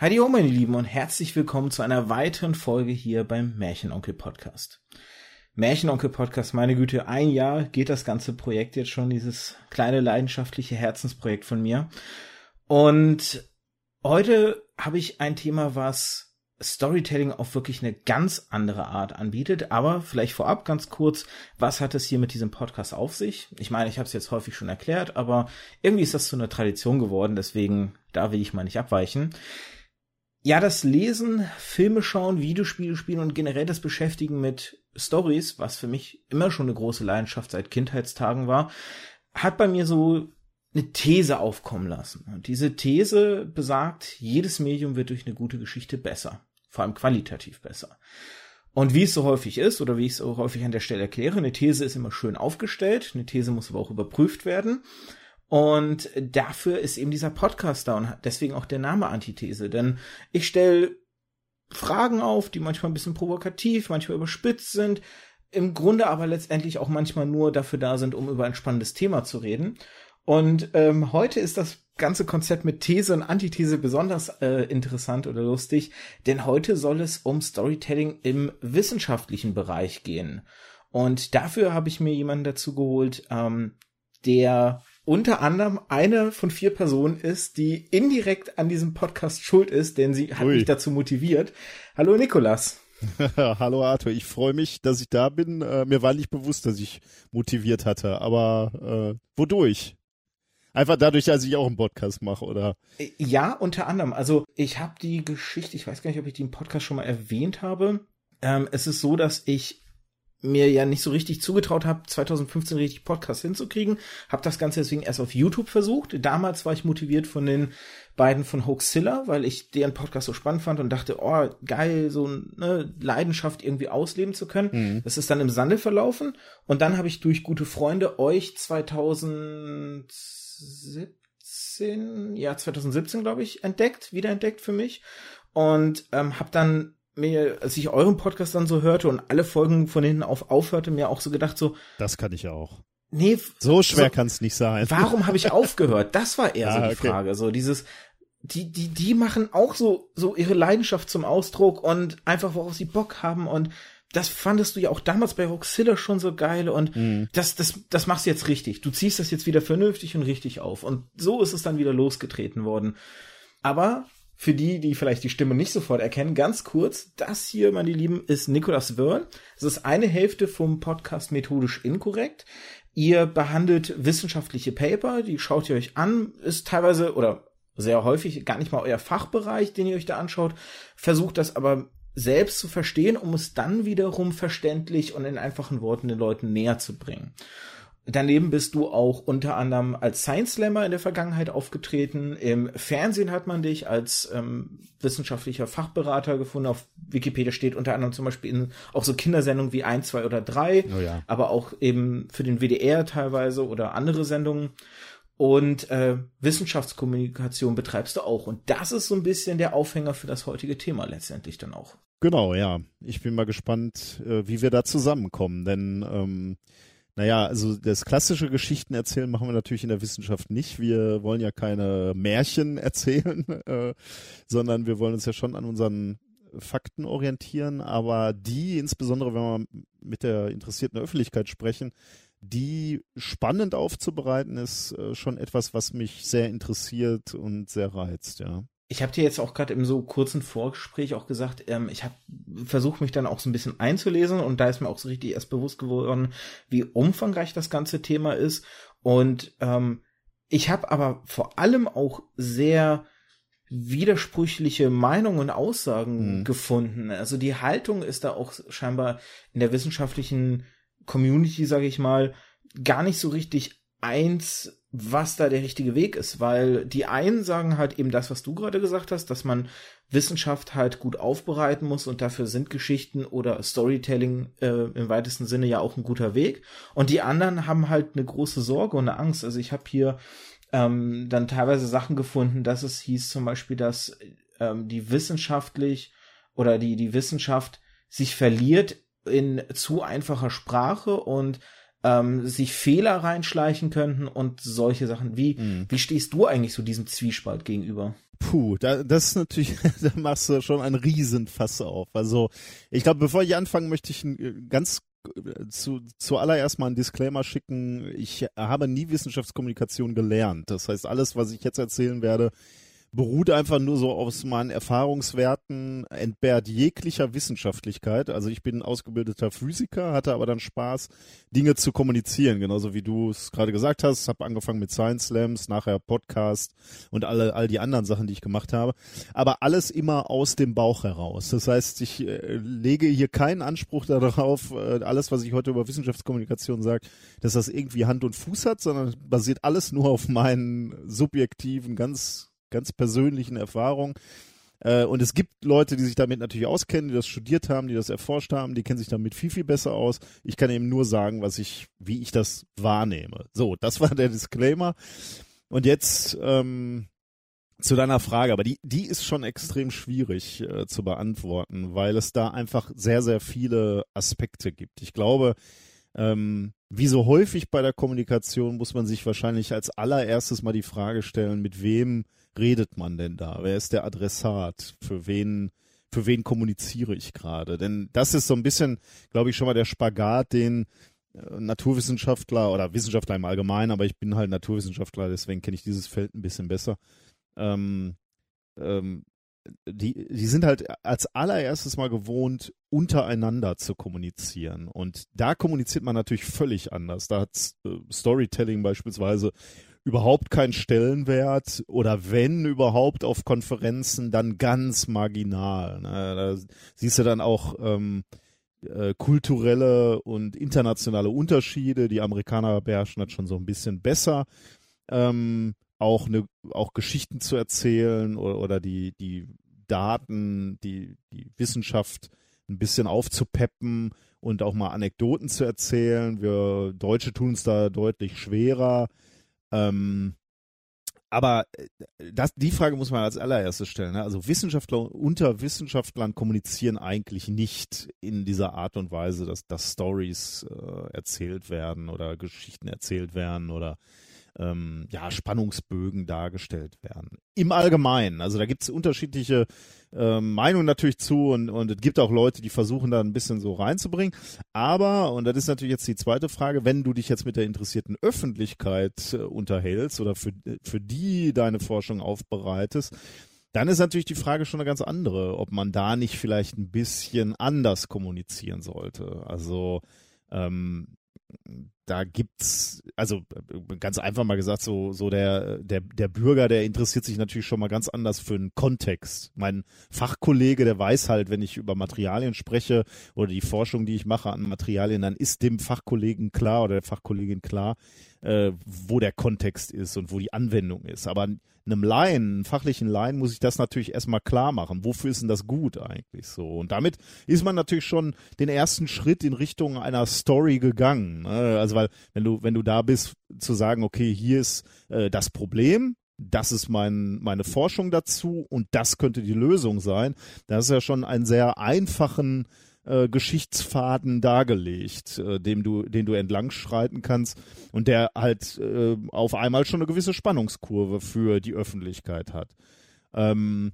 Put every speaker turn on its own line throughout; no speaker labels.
Heidi ho, meine Lieben, und herzlich willkommen zu einer weiteren Folge hier beim Märchenonkel Podcast. Märchenonkel Podcast, meine Güte, ein Jahr geht das ganze Projekt jetzt schon, dieses kleine leidenschaftliche Herzensprojekt von mir. Und heute habe ich ein Thema, was Storytelling auf wirklich eine ganz andere Art anbietet. Aber vielleicht vorab ganz kurz, was hat es hier mit diesem Podcast auf sich? Ich meine, ich habe es jetzt häufig schon erklärt, aber irgendwie ist das zu einer Tradition geworden, deswegen da will ich mal nicht abweichen. Ja, das Lesen, Filme schauen, Videospiele spielen und generell das Beschäftigen mit Stories, was für mich immer schon eine große Leidenschaft seit Kindheitstagen war, hat bei mir so eine These aufkommen lassen. Und diese These besagt, jedes Medium wird durch eine gute Geschichte besser. Vor allem qualitativ besser. Und wie es so häufig ist, oder wie ich es so häufig an der Stelle erkläre, eine These ist immer schön aufgestellt, eine These muss aber auch überprüft werden. Und dafür ist eben dieser Podcast da und deswegen auch der Name Antithese. Denn ich stelle Fragen auf, die manchmal ein bisschen provokativ, manchmal überspitzt sind, im Grunde aber letztendlich auch manchmal nur dafür da sind, um über ein spannendes Thema zu reden. Und ähm, heute ist das ganze Konzept mit These und Antithese besonders äh, interessant oder lustig, denn heute soll es um Storytelling im wissenschaftlichen Bereich gehen. Und dafür habe ich mir jemanden dazu geholt, ähm, der unter anderem eine von vier Personen ist, die indirekt an diesem Podcast schuld ist, denn sie hat Ui. mich dazu motiviert. Hallo Nikolas.
Hallo Arthur, ich freue mich, dass ich da bin. Äh, mir war nicht bewusst, dass ich motiviert hatte, aber äh, wodurch? Einfach dadurch, dass ich auch einen Podcast mache, oder?
Äh, ja, unter anderem. Also ich habe die Geschichte, ich weiß gar nicht, ob ich die im Podcast schon mal erwähnt habe. Ähm, es ist so, dass ich mir ja nicht so richtig zugetraut habe, 2015 richtig Podcast hinzukriegen. Habe das Ganze deswegen erst auf YouTube versucht. Damals war ich motiviert von den beiden von Hoaxilla, weil ich deren Podcast so spannend fand und dachte, oh, geil, so eine Leidenschaft irgendwie ausleben zu können. Mhm. Das ist dann im Sande verlaufen. Und dann habe ich durch gute Freunde euch 2017, ja, 2017, glaube ich, entdeckt, wiederentdeckt für mich. Und ähm, habe dann mir, als ich euren Podcast dann so hörte und alle Folgen von hinten auf aufhörte, mir auch so gedacht, so.
Das kann ich auch.
Nee.
So schwer so, kann es nicht sein.
Warum habe ich aufgehört? Das war eher ah, so die okay. Frage. So dieses, die, die, die machen auch so, so ihre Leidenschaft zum Ausdruck und einfach, worauf sie Bock haben und das fandest du ja auch damals bei Roxilla schon so geil und mhm. das, das, das machst du jetzt richtig. Du ziehst das jetzt wieder vernünftig und richtig auf. Und so ist es dann wieder losgetreten worden. Aber für die, die vielleicht die Stimme nicht sofort erkennen, ganz kurz, das hier, meine Lieben, ist Nicolas Wörl. Es ist eine Hälfte vom Podcast Methodisch Inkorrekt. Ihr behandelt wissenschaftliche Paper, die schaut ihr euch an, ist teilweise oder sehr häufig gar nicht mal euer Fachbereich, den ihr euch da anschaut, versucht das aber selbst zu verstehen, um es dann wiederum verständlich und in einfachen Worten den Leuten näher zu bringen. Daneben bist du auch unter anderem als Science Slammer in der Vergangenheit aufgetreten. Im Fernsehen hat man dich als ähm, wissenschaftlicher Fachberater gefunden. Auf Wikipedia steht unter anderem zum Beispiel in auch so Kindersendungen wie 1, 2 oder 3, oh ja. aber auch eben für den WDR teilweise oder andere Sendungen. Und äh, Wissenschaftskommunikation betreibst du auch. Und das ist so ein bisschen der Aufhänger für das heutige Thema letztendlich dann auch.
Genau, ja. Ich bin mal gespannt, äh, wie wir da zusammenkommen, denn ähm, naja, also das klassische Geschichten erzählen machen wir natürlich in der Wissenschaft nicht. Wir wollen ja keine Märchen erzählen, äh, sondern wir wollen uns ja schon an unseren Fakten orientieren, aber die, insbesondere wenn wir mit der interessierten Öffentlichkeit sprechen, die spannend aufzubereiten, ist äh, schon etwas, was mich sehr interessiert und sehr reizt, ja
ich habe dir jetzt auch gerade im so kurzen Vorgespräch auch gesagt, ähm, ich habe versucht mich dann auch so ein bisschen einzulesen und da ist mir auch so richtig erst bewusst geworden, wie umfangreich das ganze Thema ist und ähm, ich habe aber vor allem auch sehr widersprüchliche Meinungen und Aussagen mhm. gefunden. Also die Haltung ist da auch scheinbar in der wissenschaftlichen Community, sage ich mal, gar nicht so richtig eins was da der richtige Weg ist, weil die einen sagen halt eben das, was du gerade gesagt hast, dass man Wissenschaft halt gut aufbereiten muss und dafür sind Geschichten oder Storytelling äh, im weitesten Sinne ja auch ein guter Weg. Und die anderen haben halt eine große Sorge und eine Angst. Also ich habe hier ähm, dann teilweise Sachen gefunden, dass es hieß zum Beispiel, dass ähm, die wissenschaftlich oder die die Wissenschaft sich verliert in zu einfacher Sprache und ähm, sich Fehler reinschleichen könnten und solche Sachen. Wie, mhm. wie stehst du eigentlich so diesem Zwiespalt gegenüber?
puh, da, das ist natürlich, da machst du schon ein Riesenfass auf. Also ich glaube, bevor ich anfange, möchte ich ein ganz zu, zuallererst mal einen Disclaimer schicken. Ich habe nie Wissenschaftskommunikation gelernt. Das heißt, alles, was ich jetzt erzählen werde, beruht einfach nur so aus meinen Erfahrungswerten, entbehrt jeglicher Wissenschaftlichkeit. Also ich bin ausgebildeter Physiker, hatte aber dann Spaß, Dinge zu kommunizieren, genauso wie du es gerade gesagt hast. Habe angefangen mit Science Slams, nachher Podcast und alle all die anderen Sachen, die ich gemacht habe. Aber alles immer aus dem Bauch heraus. Das heißt, ich äh, lege hier keinen Anspruch darauf, äh, alles, was ich heute über Wissenschaftskommunikation sage, dass das irgendwie Hand und Fuß hat, sondern basiert alles nur auf meinen subjektiven, ganz ganz persönlichen Erfahrung. Äh, und es gibt Leute, die sich damit natürlich auskennen, die das studiert haben, die das erforscht haben, die kennen sich damit viel, viel besser aus. Ich kann eben nur sagen, was ich, wie ich das wahrnehme. So, das war der Disclaimer. Und jetzt ähm, zu deiner Frage, aber die, die ist schon extrem schwierig äh, zu beantworten, weil es da einfach sehr, sehr viele Aspekte gibt. Ich glaube, ähm, wie so häufig bei der Kommunikation muss man sich wahrscheinlich als allererstes mal die Frage stellen, mit wem redet man denn da? Wer ist der Adressat? Für wen, für wen kommuniziere ich gerade? Denn das ist so ein bisschen, glaube ich, schon mal der Spagat, den äh, Naturwissenschaftler oder Wissenschaftler im Allgemeinen, aber ich bin halt Naturwissenschaftler, deswegen kenne ich dieses Feld ein bisschen besser. Ähm, ähm, die, die sind halt als allererstes mal gewohnt, untereinander zu kommunizieren. Und da kommuniziert man natürlich völlig anders. Da hat äh, Storytelling beispielsweise überhaupt keinen Stellenwert oder wenn überhaupt auf Konferenzen, dann ganz marginal. Ne? Da siehst du dann auch ähm, äh, kulturelle und internationale Unterschiede. Die Amerikaner beherrschen das schon so ein bisschen besser. Ähm, auch eine, auch Geschichten zu erzählen oder, oder die, die Daten, die, die Wissenschaft ein bisschen aufzupeppen und auch mal Anekdoten zu erzählen. Wir Deutsche tun es da deutlich schwerer. Ähm, aber äh, das, die Frage muss man als allererstes stellen. Ne? Also Wissenschaftler unter Wissenschaftlern kommunizieren eigentlich nicht in dieser Art und Weise, dass, dass Stories äh, erzählt werden oder Geschichten erzählt werden oder ähm, ja, Spannungsbögen dargestellt werden. Im Allgemeinen. Also da gibt es unterschiedliche ähm, Meinungen natürlich zu und, und es gibt auch Leute, die versuchen da ein bisschen so reinzubringen. Aber, und das ist natürlich jetzt die zweite Frage, wenn du dich jetzt mit der interessierten Öffentlichkeit äh, unterhältst oder für, für die deine Forschung aufbereitest, dann ist natürlich die Frage schon eine ganz andere, ob man da nicht vielleicht ein bisschen anders kommunizieren sollte. Also ähm, da gibt's, also ganz einfach mal gesagt, so, so der, der, der Bürger, der interessiert sich natürlich schon mal ganz anders für einen Kontext. Mein Fachkollege, der weiß halt, wenn ich über Materialien spreche oder die Forschung, die ich mache an Materialien, dann ist dem Fachkollegen klar oder der Fachkollegin klar, äh, wo der Kontext ist und wo die Anwendung ist. Aber einem Laien, einem fachlichen Laien, muss ich das natürlich erstmal klar machen. Wofür ist denn das gut eigentlich so? Und damit ist man natürlich schon den ersten Schritt in Richtung einer Story gegangen. Ne? Also weil, wenn du, wenn du da bist, zu sagen, okay, hier ist äh, das Problem, das ist mein, meine Forschung dazu und das könnte die Lösung sein. Das ist ja schon einen sehr einfachen äh, Geschichtsfaden dargelegt, äh, dem du, den du entlang schreiten kannst und der halt äh, auf einmal schon eine gewisse Spannungskurve für die Öffentlichkeit hat. Ähm,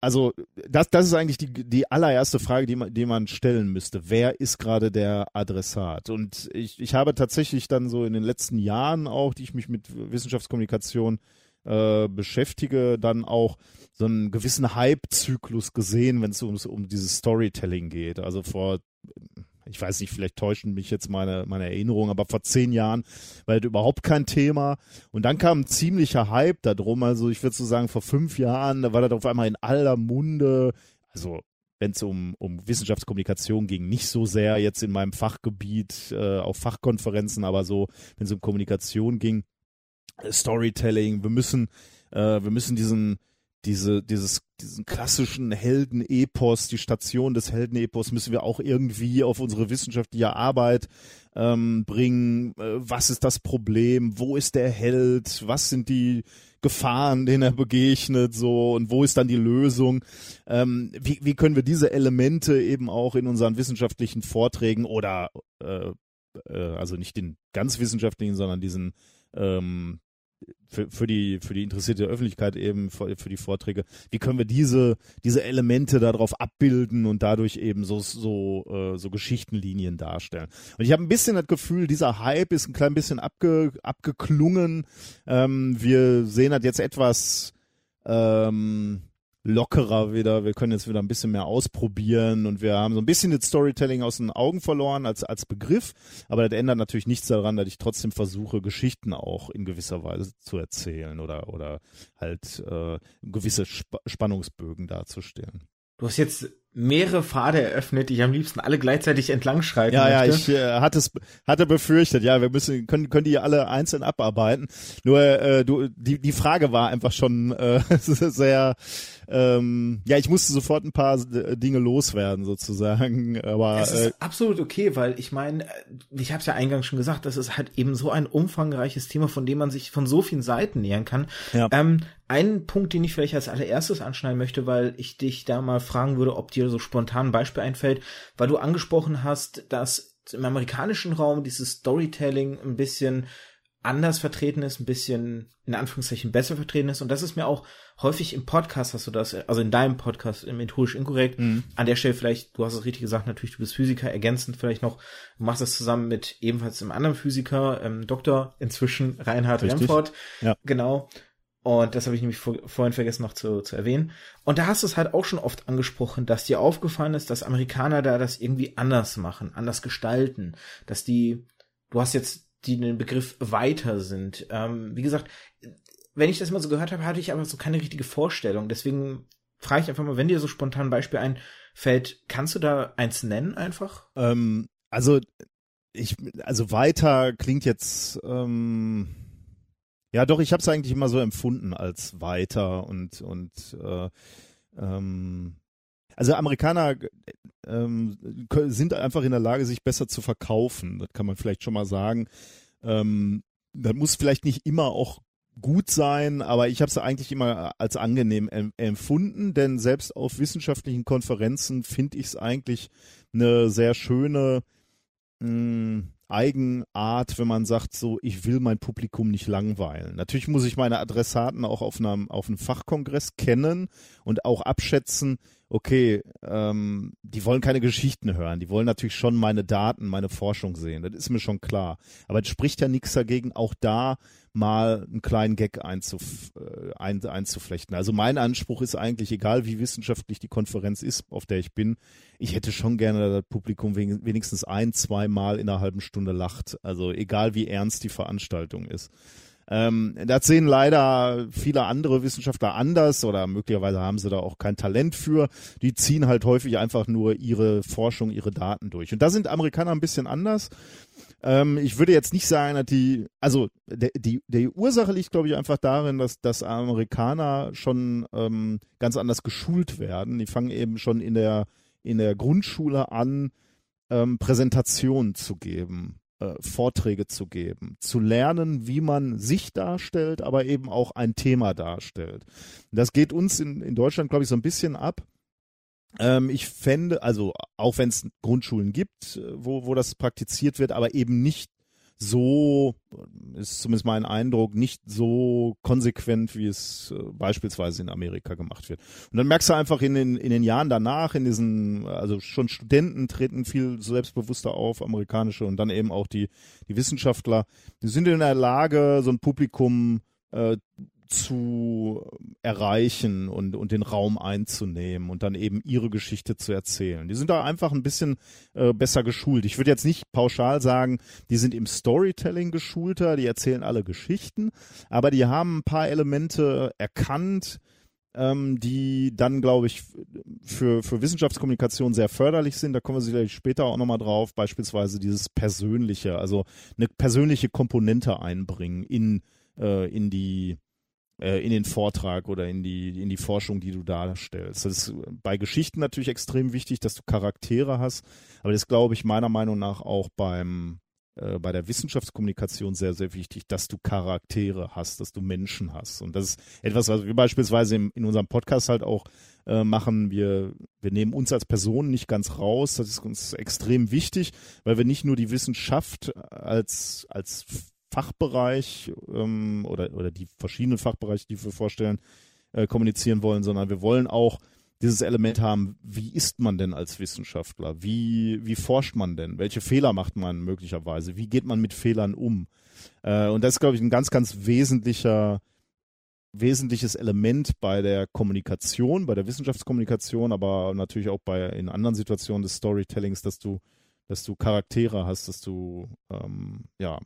also das, das ist eigentlich die, die allererste Frage, die man, die man stellen müsste. Wer ist gerade der Adressat? Und ich, ich habe tatsächlich dann so in den letzten Jahren auch, die ich mich mit Wissenschaftskommunikation äh, beschäftige, dann auch so einen gewissen Hype-Zyklus gesehen, wenn es um, um dieses Storytelling geht. Also vor, ich weiß nicht, vielleicht täuschen mich jetzt meine, meine Erinnerungen, aber vor zehn Jahren war das überhaupt kein Thema. Und dann kam ein ziemlicher Hype darum. Also ich würde so sagen, vor fünf Jahren, da war das auf einmal in aller Munde. Also wenn es um, um Wissenschaftskommunikation ging, nicht so sehr jetzt in meinem Fachgebiet äh, auf Fachkonferenzen, aber so, wenn es um Kommunikation ging, Storytelling, wir müssen, äh, wir müssen diesen, diese, dieses, diesen klassischen Heldenepos, die Station des Heldenepos müssen wir auch irgendwie auf unsere wissenschaftliche Arbeit ähm, bringen. Äh, was ist das Problem? Wo ist der Held? Was sind die Gefahren, denen er begegnet? So und wo ist dann die Lösung? Ähm, wie, wie können wir diese Elemente eben auch in unseren wissenschaftlichen Vorträgen oder äh, äh, also nicht den ganz wissenschaftlichen, sondern diesen ähm, für, für die für die interessierte Öffentlichkeit eben für, für die Vorträge, wie können wir diese diese Elemente darauf abbilden und dadurch eben so so äh, so Geschichtenlinien darstellen. Und ich habe ein bisschen das Gefühl, dieser Hype ist ein klein bisschen abge, abgeklungen. Ähm, wir sehen halt jetzt etwas ähm, lockerer wieder. Wir können jetzt wieder ein bisschen mehr ausprobieren und wir haben so ein bisschen das Storytelling aus den Augen verloren als, als Begriff. Aber das ändert natürlich nichts daran, dass ich trotzdem versuche, Geschichten auch in gewisser Weise zu erzählen oder, oder halt äh, gewisse Sp Spannungsbögen darzustellen.
Du hast jetzt mehrere Pfade eröffnet, die ich am liebsten alle gleichzeitig entlang schreiten
ja,
möchte.
Ja, ich äh, hatte es hatte befürchtet, ja, wir müssen können können die alle einzeln abarbeiten. Nur äh, du die die Frage war einfach schon äh, sehr ähm, ja, ich musste sofort ein paar Dinge loswerden sozusagen, aber
es ist äh, absolut okay, weil ich meine, äh, ich habe es ja eingangs schon gesagt, das ist halt eben so ein umfangreiches Thema, von dem man sich von so vielen Seiten nähern kann. Ja. Ähm, ein Punkt, den ich vielleicht als allererstes anschneiden möchte, weil ich dich da mal fragen würde, ob dir so spontan ein Beispiel einfällt, weil du angesprochen hast, dass im amerikanischen Raum dieses Storytelling ein bisschen anders vertreten ist, ein bisschen in Anführungszeichen besser vertreten ist. Und das ist mir auch häufig im Podcast hast du das, also in deinem Podcast, im Methodisch Inkorrekt, mhm. an der Stelle vielleicht, du hast es richtig gesagt, natürlich, du bist Physiker, ergänzend vielleicht noch, du machst das zusammen mit ebenfalls einem anderen Physiker, ähm, Doktor, inzwischen Reinhard Remford. Ja. Genau. Und das habe ich nämlich vor, vorhin vergessen noch zu, zu erwähnen. Und da hast du es halt auch schon oft angesprochen, dass dir aufgefallen ist, dass Amerikaner da das irgendwie anders machen, anders gestalten, dass die, du hast jetzt die den Begriff weiter sind. Ähm, wie gesagt, wenn ich das mal so gehört habe, hatte ich aber so keine richtige Vorstellung. Deswegen frage ich einfach mal, wenn dir so spontan ein Beispiel einfällt, kannst du da eins nennen einfach?
Ähm, also ich, also weiter klingt jetzt ähm, ja, doch, ich habe es eigentlich immer so empfunden als weiter und und äh, ähm, also Amerikaner ähm, sind einfach in der Lage, sich besser zu verkaufen. Das kann man vielleicht schon mal sagen. Ähm, das muss vielleicht nicht immer auch gut sein, aber ich habe es eigentlich immer als angenehm empfunden, denn selbst auf wissenschaftlichen Konferenzen finde ich es eigentlich eine sehr schöne mh, hm, Eigenart, wenn man sagt, so, ich will mein Publikum nicht langweilen. Natürlich muss ich meine Adressaten auch auf einem, auf einem Fachkongress kennen und auch abschätzen, okay, ähm, die wollen keine Geschichten hören, die wollen natürlich schon meine Daten, meine Forschung sehen, das ist mir schon klar. Aber es spricht ja nichts dagegen, auch da mal einen kleinen Gag einzuf, äh, ein, einzuflechten. Also mein Anspruch ist eigentlich, egal wie wissenschaftlich die Konferenz ist, auf der ich bin, ich hätte schon gerne, dass das Publikum wenigstens ein, zwei Mal in einer halben Stunde lacht. Also egal wie ernst die Veranstaltung ist. Ähm, das sehen leider viele andere Wissenschaftler anders oder möglicherweise haben sie da auch kein Talent für. Die ziehen halt häufig einfach nur ihre Forschung, ihre Daten durch. Und da sind Amerikaner ein bisschen anders. Ähm, ich würde jetzt nicht sagen, dass die, also der, die, die Ursache liegt, glaube ich, einfach darin, dass, dass Amerikaner schon ähm, ganz anders geschult werden. Die fangen eben schon in der, in der Grundschule an, ähm, Präsentationen zu geben äh, Vorträge zu geben, zu lernen, wie man sich darstellt, aber eben auch ein Thema darstellt. Das geht uns in, in Deutschland, glaube ich, so ein bisschen ab. Ähm, ich fände, also auch wenn es Grundschulen gibt, äh, wo, wo das praktiziert wird, aber eben nicht so, ist zumindest mein Eindruck, nicht so konsequent, wie es äh, beispielsweise in Amerika gemacht wird. Und dann merkst du einfach in den, in den Jahren danach, in diesen, also schon Studenten treten viel selbstbewusster auf, amerikanische und dann eben auch die, die Wissenschaftler, die sind in der Lage, so ein Publikum äh, zu erreichen und, und den Raum einzunehmen und dann eben ihre Geschichte zu erzählen. Die sind da einfach ein bisschen äh, besser geschult. Ich würde jetzt nicht pauschal sagen, die sind im Storytelling geschulter, die erzählen alle Geschichten, aber die haben ein paar Elemente erkannt, ähm, die dann, glaube ich, für, für Wissenschaftskommunikation sehr förderlich sind. Da kommen wir sicherlich später auch nochmal drauf, beispielsweise dieses Persönliche, also eine persönliche Komponente einbringen in, äh, in die äh, in den Vortrag oder in die, in die Forschung, die du darstellst. Das ist bei Geschichten natürlich extrem wichtig, dass du Charaktere hast, aber das glaube ich meiner Meinung nach auch beim, äh, bei der Wissenschaftskommunikation sehr, sehr wichtig, dass du Charaktere hast, dass du Menschen hast. Und das ist etwas, was wir beispielsweise im, in unserem Podcast halt auch äh, machen. Wir, wir nehmen uns als Person nicht ganz raus. Das ist uns extrem wichtig, weil wir nicht nur die Wissenschaft als, als Fachbereich ähm, oder, oder die verschiedenen Fachbereiche, die wir vorstellen, äh, kommunizieren wollen, sondern wir wollen auch dieses Element haben, wie ist man denn als Wissenschaftler? Wie, wie forscht man denn? Welche Fehler macht man möglicherweise? Wie geht man mit Fehlern um? Äh, und das ist, glaube ich, ein ganz, ganz wesentlicher, wesentliches Element bei der Kommunikation, bei der Wissenschaftskommunikation, aber natürlich auch bei in anderen Situationen des Storytellings, dass du, dass du Charaktere hast, dass du ähm, ja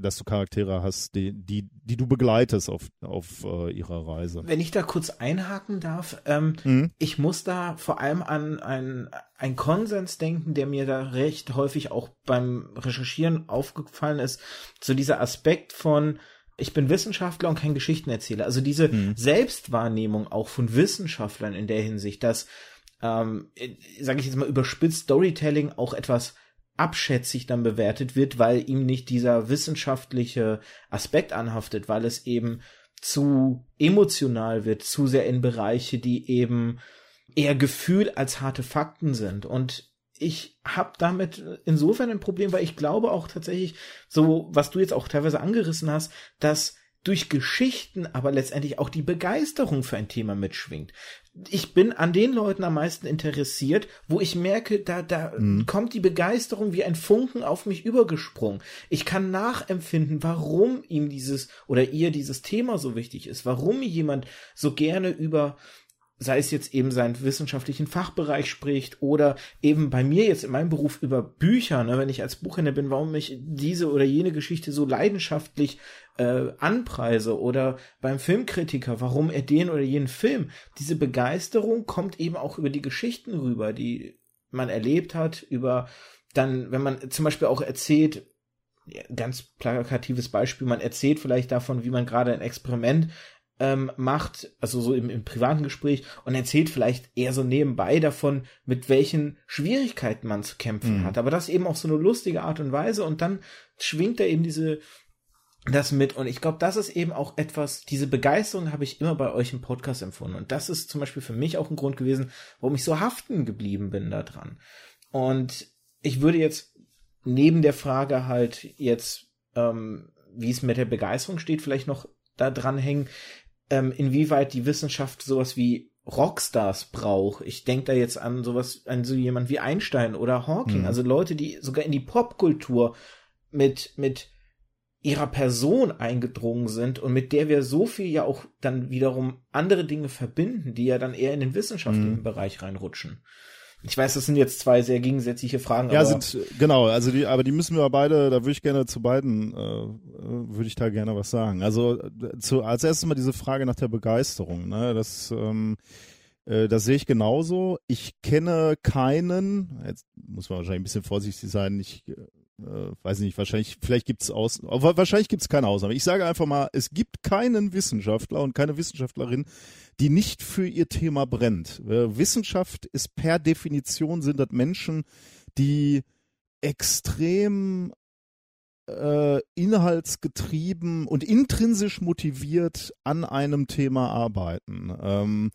dass du Charaktere hast, die, die, die du begleitest auf, auf äh, ihrer Reise.
Wenn ich da kurz einhaken darf, ähm, mhm. ich muss da vor allem an ein Konsens denken, der mir da recht häufig auch beim Recherchieren aufgefallen ist. So dieser Aspekt von, ich bin Wissenschaftler und kein Geschichtenerzähler. Also diese mhm. Selbstwahrnehmung auch von Wissenschaftlern in der Hinsicht, dass, ähm, sage ich jetzt mal überspitzt, Storytelling auch etwas abschätzig dann bewertet wird, weil ihm nicht dieser wissenschaftliche Aspekt anhaftet, weil es eben zu emotional wird, zu sehr in Bereiche, die eben eher Gefühl als harte Fakten sind. Und ich habe damit insofern ein Problem, weil ich glaube auch tatsächlich, so was du jetzt auch teilweise angerissen hast, dass durch Geschichten aber letztendlich auch die Begeisterung für ein Thema mitschwingt. Ich bin an den Leuten am meisten interessiert, wo ich merke, da, da mhm. kommt die Begeisterung wie ein Funken auf mich übergesprungen. Ich kann nachempfinden, warum ihm dieses oder ihr dieses Thema so wichtig ist, warum jemand so gerne über sei es jetzt eben seinen wissenschaftlichen Fachbereich spricht oder eben bei mir jetzt in meinem Beruf über Bücher, ne, wenn ich als Buchhändler bin, warum ich diese oder jene Geschichte so leidenschaftlich äh, anpreise oder beim Filmkritiker, warum er den oder jenen Film. Diese Begeisterung kommt eben auch über die Geschichten rüber, die man erlebt hat, über dann, wenn man zum Beispiel auch erzählt, ganz plakatives Beispiel, man erzählt vielleicht davon, wie man gerade ein Experiment ähm, macht, also so im, im privaten Gespräch und erzählt vielleicht eher so nebenbei davon, mit welchen Schwierigkeiten man zu kämpfen mhm. hat. Aber das eben auf so eine lustige Art und Weise und dann schwingt da eben diese das mit und ich glaube, das ist eben auch etwas, diese Begeisterung habe ich immer bei euch im Podcast empfunden und das ist zum Beispiel für mich auch ein Grund gewesen, warum ich so haften geblieben bin da dran. Und ich würde jetzt neben der Frage halt jetzt, ähm, wie es mit der Begeisterung steht, vielleicht noch da dranhängen, ähm, inwieweit die Wissenschaft sowas wie Rockstars braucht. Ich denke da jetzt an sowas, an so jemand wie Einstein oder Hawking, mhm. also Leute, die sogar in die Popkultur mit, mit ihrer Person eingedrungen sind und mit der wir so viel ja auch dann wiederum andere Dinge verbinden, die ja dann eher in den wissenschaftlichen mhm. Bereich reinrutschen. Ich weiß, das sind jetzt zwei sehr gegensätzliche Fragen.
Ja, sind genau. Also die, aber die müssen wir beide. Da würde ich gerne zu beiden äh, würde ich da gerne was sagen. Also zu, als erstes mal diese Frage nach der Begeisterung. Ne, das ähm, äh, das sehe ich genauso. Ich kenne keinen. Jetzt muss man wahrscheinlich ein bisschen vorsichtig sein. Ich äh, weiß nicht, wahrscheinlich, vielleicht gibt es aus, wahrscheinlich gibt es keine Ausnahme. Ich sage einfach mal, es gibt keinen Wissenschaftler und keine Wissenschaftlerin, die nicht für ihr Thema brennt. Äh, Wissenschaft ist per Definition sind das Menschen, die extrem äh, inhaltsgetrieben und intrinsisch motiviert an einem Thema arbeiten. Ähm,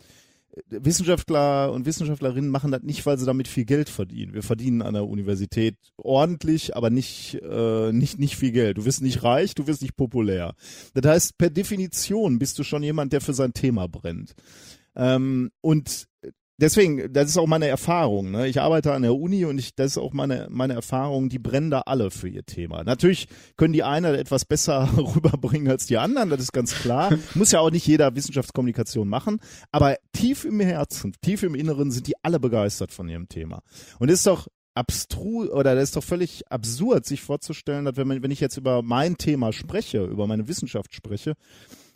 Wissenschaftler und Wissenschaftlerinnen machen das nicht, weil sie damit viel Geld verdienen. Wir verdienen an der Universität ordentlich, aber nicht, äh, nicht, nicht viel Geld. Du wirst nicht reich, du wirst nicht populär. Das heißt, per Definition bist du schon jemand, der für sein Thema brennt. Ähm, und deswegen, das ist auch meine Erfahrung. Ne? Ich arbeite an der Uni und ich, das ist auch meine, meine Erfahrung, die brennen da alle für ihr Thema. Natürlich können die einen etwas besser rüberbringen als die anderen, das ist ganz klar. Muss ja auch nicht jeder Wissenschaftskommunikation machen, aber tief im Herzen, tief im Inneren sind die alle begeistert von ihrem Thema. Und es ist doch abstrus oder das ist doch völlig absurd, sich vorzustellen, dass wenn, man, wenn ich jetzt über mein Thema spreche, über meine Wissenschaft spreche,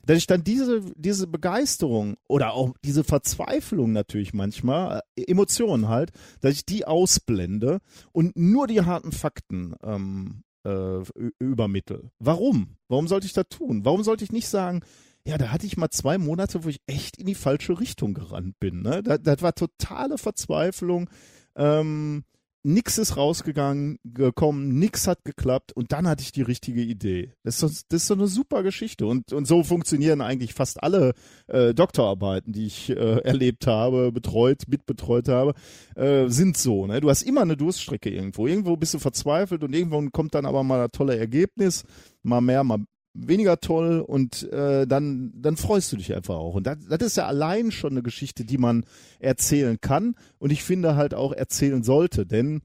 dass ich dann diese, diese Begeisterung oder auch diese Verzweiflung natürlich manchmal, äh, Emotionen halt, dass ich die ausblende und nur die harten Fakten ähm, äh, übermittel. Warum? Warum sollte ich das tun? Warum sollte ich nicht sagen, ja, da hatte ich mal zwei Monate, wo ich echt in die falsche Richtung gerannt bin. Ne? Das, das war totale Verzweiflung. Ähm, nix ist rausgegangen, gekommen, nix hat geklappt und dann hatte ich die richtige Idee. Das ist so, das ist so eine super Geschichte und, und so funktionieren eigentlich fast alle äh, Doktorarbeiten, die ich äh, erlebt habe, betreut, mitbetreut habe, äh, sind so. Ne? Du hast immer eine Durststrecke irgendwo. Irgendwo bist du verzweifelt und irgendwo kommt dann aber mal ein tolle Ergebnis, mal mehr, mal weniger toll und äh, dann, dann freust du dich einfach auch. Und das, das ist ja allein schon eine Geschichte, die man erzählen kann und ich finde halt auch erzählen sollte, denn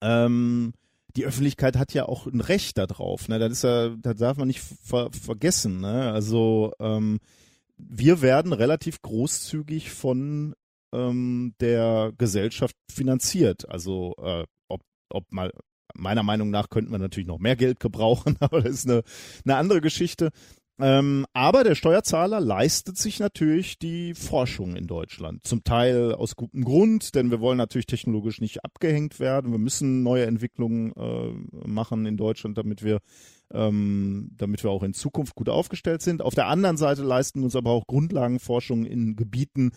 ähm, die Öffentlichkeit hat ja auch ein Recht darauf. Ne? Das ist ja, das darf man nicht ver vergessen. Ne? Also ähm, wir werden relativ großzügig von ähm, der Gesellschaft finanziert. Also äh, ob, ob mal meiner Meinung nach könnten wir natürlich noch mehr Geld gebrauchen, aber das ist eine, eine andere Geschichte. Ähm, aber der Steuerzahler leistet sich natürlich die Forschung in Deutschland. Zum Teil aus gutem Grund, denn wir wollen natürlich technologisch nicht abgehängt werden. Wir müssen neue Entwicklungen äh, machen in Deutschland, damit wir, ähm, damit wir auch in Zukunft gut aufgestellt sind. Auf der anderen Seite leisten uns aber auch Grundlagenforschung in Gebieten,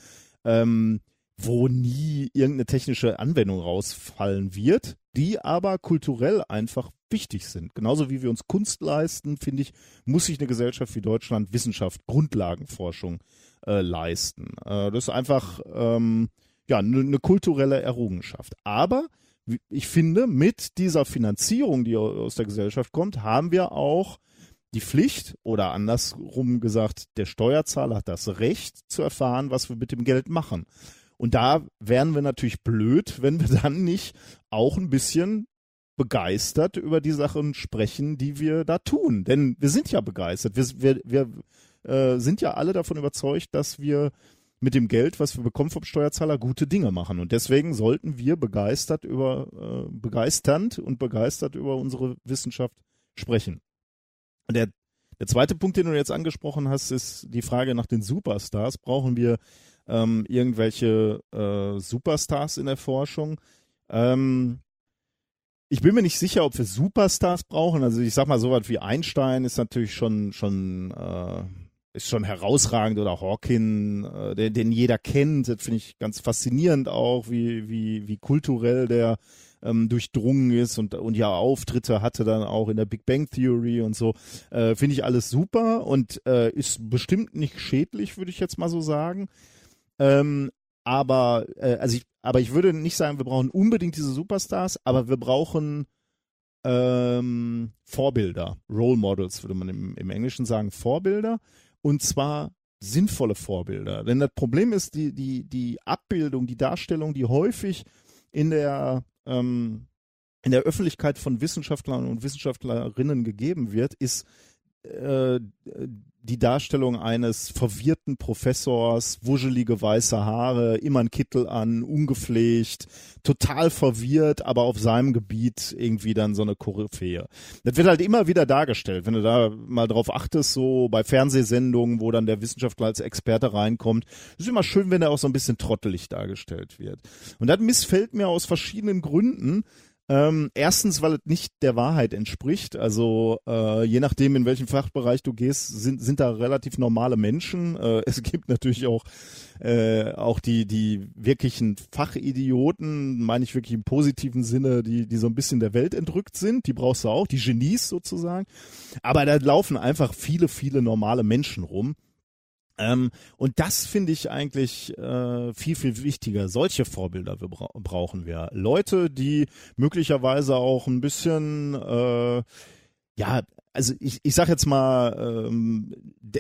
ähm, wo nie irgendeine technische Anwendung rausfallen wird, die aber kulturell einfach wichtig sind. Genauso wie wir uns Kunst leisten, finde ich, muss sich eine Gesellschaft wie Deutschland Wissenschaft, Grundlagenforschung äh, leisten. Äh, das ist einfach ähm, ja eine ne kulturelle Errungenschaft. Aber ich finde, mit dieser Finanzierung, die aus der Gesellschaft kommt, haben wir auch die Pflicht oder andersrum gesagt, der Steuerzahler hat das Recht zu erfahren, was wir mit dem Geld machen. Und da wären wir natürlich blöd, wenn wir dann nicht auch ein bisschen begeistert über die Sachen sprechen, die wir da tun. Denn wir sind ja begeistert. Wir, wir, wir äh, sind ja alle davon überzeugt, dass wir mit dem Geld, was wir bekommen vom Steuerzahler, gute Dinge machen. Und deswegen sollten wir begeistert über, äh, begeisternd und begeistert über unsere Wissenschaft sprechen. Und der, der zweite Punkt, den du jetzt angesprochen hast, ist die Frage nach den Superstars. Brauchen wir ähm, irgendwelche äh, Superstars in der Forschung. Ähm, ich bin mir nicht sicher, ob wir Superstars brauchen. Also ich sag mal, so was wie Einstein ist natürlich schon schon äh, ist schon herausragend oder Hawking, äh, den, den jeder kennt. Das finde ich ganz faszinierend auch, wie wie wie kulturell der ähm, durchdrungen ist und und ja Auftritte hatte dann auch in der Big Bang Theory und so. Äh, finde ich alles super und äh, ist bestimmt nicht schädlich, würde ich jetzt mal so sagen. Ähm, aber, äh, also ich, aber ich würde nicht sagen, wir brauchen unbedingt diese Superstars, aber wir brauchen ähm, Vorbilder, Role Models, würde man im, im Englischen sagen, Vorbilder. Und zwar sinnvolle Vorbilder. Denn das Problem ist, die, die, die Abbildung, die Darstellung, die häufig in der, ähm, in der Öffentlichkeit von Wissenschaftlern und Wissenschaftlerinnen gegeben wird, ist äh, die Darstellung eines verwirrten Professors, wuschelige weiße Haare, immer ein Kittel an, ungepflegt, total verwirrt, aber auf seinem Gebiet irgendwie dann so eine Koryphäe. Das wird halt immer wieder dargestellt, wenn du da mal drauf achtest, so bei Fernsehsendungen, wo dann der Wissenschaftler als Experte reinkommt. ist immer schön, wenn er auch so ein bisschen trottelig dargestellt wird. Und das missfällt mir aus verschiedenen Gründen. Ähm, erstens, weil es nicht der Wahrheit entspricht. Also äh, je nachdem, in welchem Fachbereich du gehst, sind, sind da relativ normale Menschen. Äh, es gibt natürlich auch, äh, auch die, die wirklichen Fachidioten, meine ich wirklich im positiven Sinne, die, die so ein bisschen der Welt entrückt sind. Die brauchst du auch, die Genies sozusagen. Aber da laufen einfach viele, viele normale Menschen rum. Ähm, und das finde ich eigentlich äh, viel, viel wichtiger. Solche Vorbilder wir bra brauchen wir. Leute, die möglicherweise auch ein bisschen äh, ja, also ich, ich sag jetzt mal, ähm,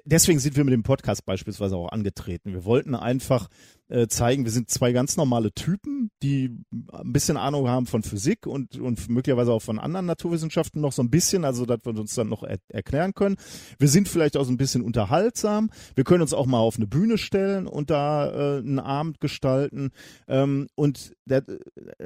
deswegen sind wir mit dem Podcast beispielsweise auch angetreten. Wir wollten einfach äh, zeigen, wir sind zwei ganz normale Typen, die ein bisschen Ahnung haben von Physik und, und möglicherweise auch von anderen Naturwissenschaften noch so ein bisschen, also dass wir uns dann noch er erklären können. Wir sind vielleicht auch so ein bisschen unterhaltsam. Wir können uns auch mal auf eine Bühne stellen und da äh, einen Abend gestalten. Ähm, und der,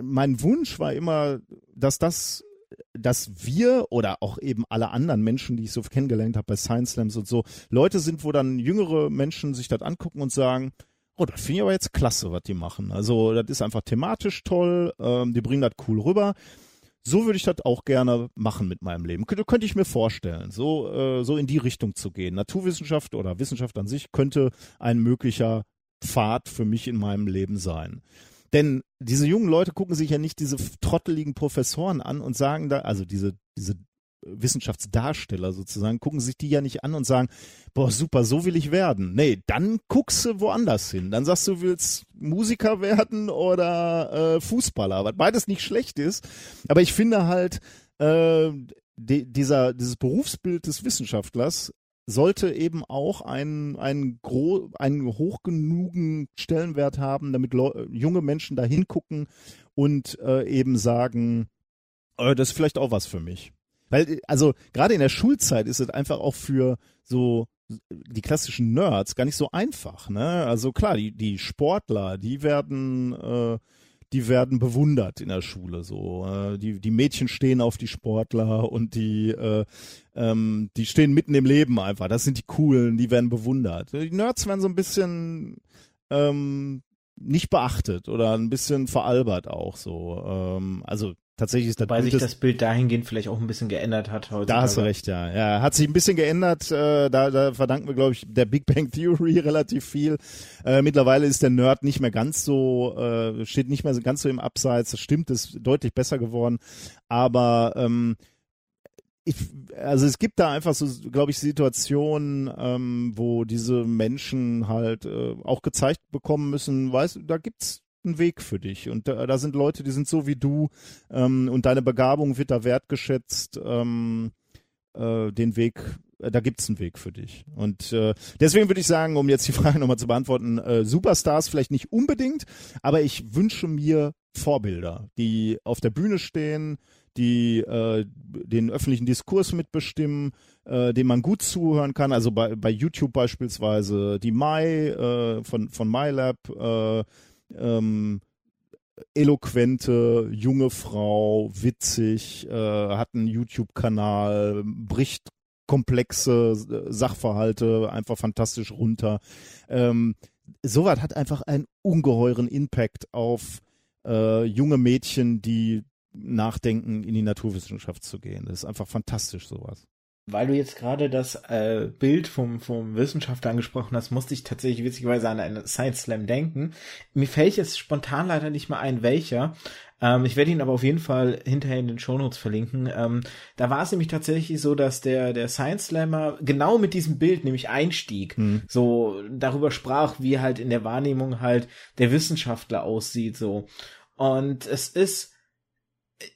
mein Wunsch war immer, dass das dass wir oder auch eben alle anderen Menschen, die ich so kennengelernt habe bei Science Slams und so, Leute sind, wo dann jüngere Menschen sich das angucken und sagen, oh, das finde ich aber jetzt klasse, was die machen. Also das ist einfach thematisch toll, ähm, die bringen das cool rüber. So würde ich das auch gerne machen mit meinem Leben. Könnte, könnte ich mir vorstellen, so, äh, so in die Richtung zu gehen. Naturwissenschaft oder Wissenschaft an sich könnte ein möglicher Pfad für mich in meinem Leben sein. Denn diese jungen Leute gucken sich ja nicht diese trotteligen Professoren an und sagen da, also diese, diese Wissenschaftsdarsteller sozusagen, gucken sich die ja nicht an und sagen, boah, super, so will ich werden. Nee, dann guckst du woanders hin. Dann sagst du, du willst Musiker werden oder äh, Fußballer, was beides nicht schlecht ist. Aber ich finde halt, äh, die, dieser, dieses Berufsbild des Wissenschaftlers sollte eben auch einen, einen, gro einen hoch genugen Stellenwert haben, damit junge Menschen da hingucken und äh, eben sagen, äh, das ist vielleicht auch was für mich. Weil, also gerade in der Schulzeit ist es einfach auch für so die klassischen Nerds gar nicht so einfach. Ne? Also klar, die, die Sportler, die werden äh, die werden bewundert in der Schule. So, äh, die die Mädchen stehen auf die Sportler und die äh, ähm, die stehen mitten im Leben einfach. Das sind die coolen, die werden bewundert. Die Nerds werden so ein bisschen ähm, nicht beachtet oder ein bisschen veralbert auch so. Ähm, also tatsächlich ist
das Weil sich das Bild dahingehend vielleicht auch ein bisschen geändert hat
heute. Da hast du recht, ja. Ja, hat sich ein bisschen geändert. Äh, da, da verdanken wir, glaube ich, der Big Bang Theory relativ viel. Äh, mittlerweile ist der Nerd nicht mehr ganz so, äh, steht nicht mehr ganz so im Abseits. Das stimmt, ist deutlich besser geworden. Aber ähm, ich, also es gibt da einfach so, glaube ich, Situationen, ähm, wo diese Menschen halt äh, auch gezeigt bekommen müssen, weißt da gibt's ein Weg für dich. Und da, da sind Leute, die sind so wie du ähm, und deine Begabung wird da wertgeschätzt. Ähm, äh, den Weg, äh, da gibt's einen Weg für dich. Und äh, deswegen würde ich sagen, um jetzt die Frage nochmal zu beantworten, äh, Superstars vielleicht nicht unbedingt, aber ich wünsche mir Vorbilder, die auf der Bühne stehen, die äh, den öffentlichen Diskurs mitbestimmen, äh, dem man gut zuhören kann. Also bei, bei YouTube beispielsweise die Mai äh, von, von MyLab, äh, ähm, eloquente junge Frau, witzig, äh, hat einen YouTube-Kanal, bricht komplexe äh, Sachverhalte einfach fantastisch runter. Ähm, sowas hat einfach einen ungeheuren Impact auf äh, junge Mädchen, die nachdenken, in die Naturwissenschaft zu gehen. Das ist einfach fantastisch, sowas
weil du jetzt gerade das äh, Bild vom, vom Wissenschaftler angesprochen hast, musste ich tatsächlich witzigerweise an einen Science Slam denken. Mir fällt jetzt spontan leider nicht mehr ein, welcher. Ähm, ich werde ihn aber auf jeden Fall hinterher in den Shownotes verlinken. Ähm, da war es nämlich tatsächlich so, dass der, der Science Slammer genau mit diesem Bild nämlich einstieg. Hm. So darüber sprach, wie halt in der Wahrnehmung halt der Wissenschaftler aussieht, so. Und es ist,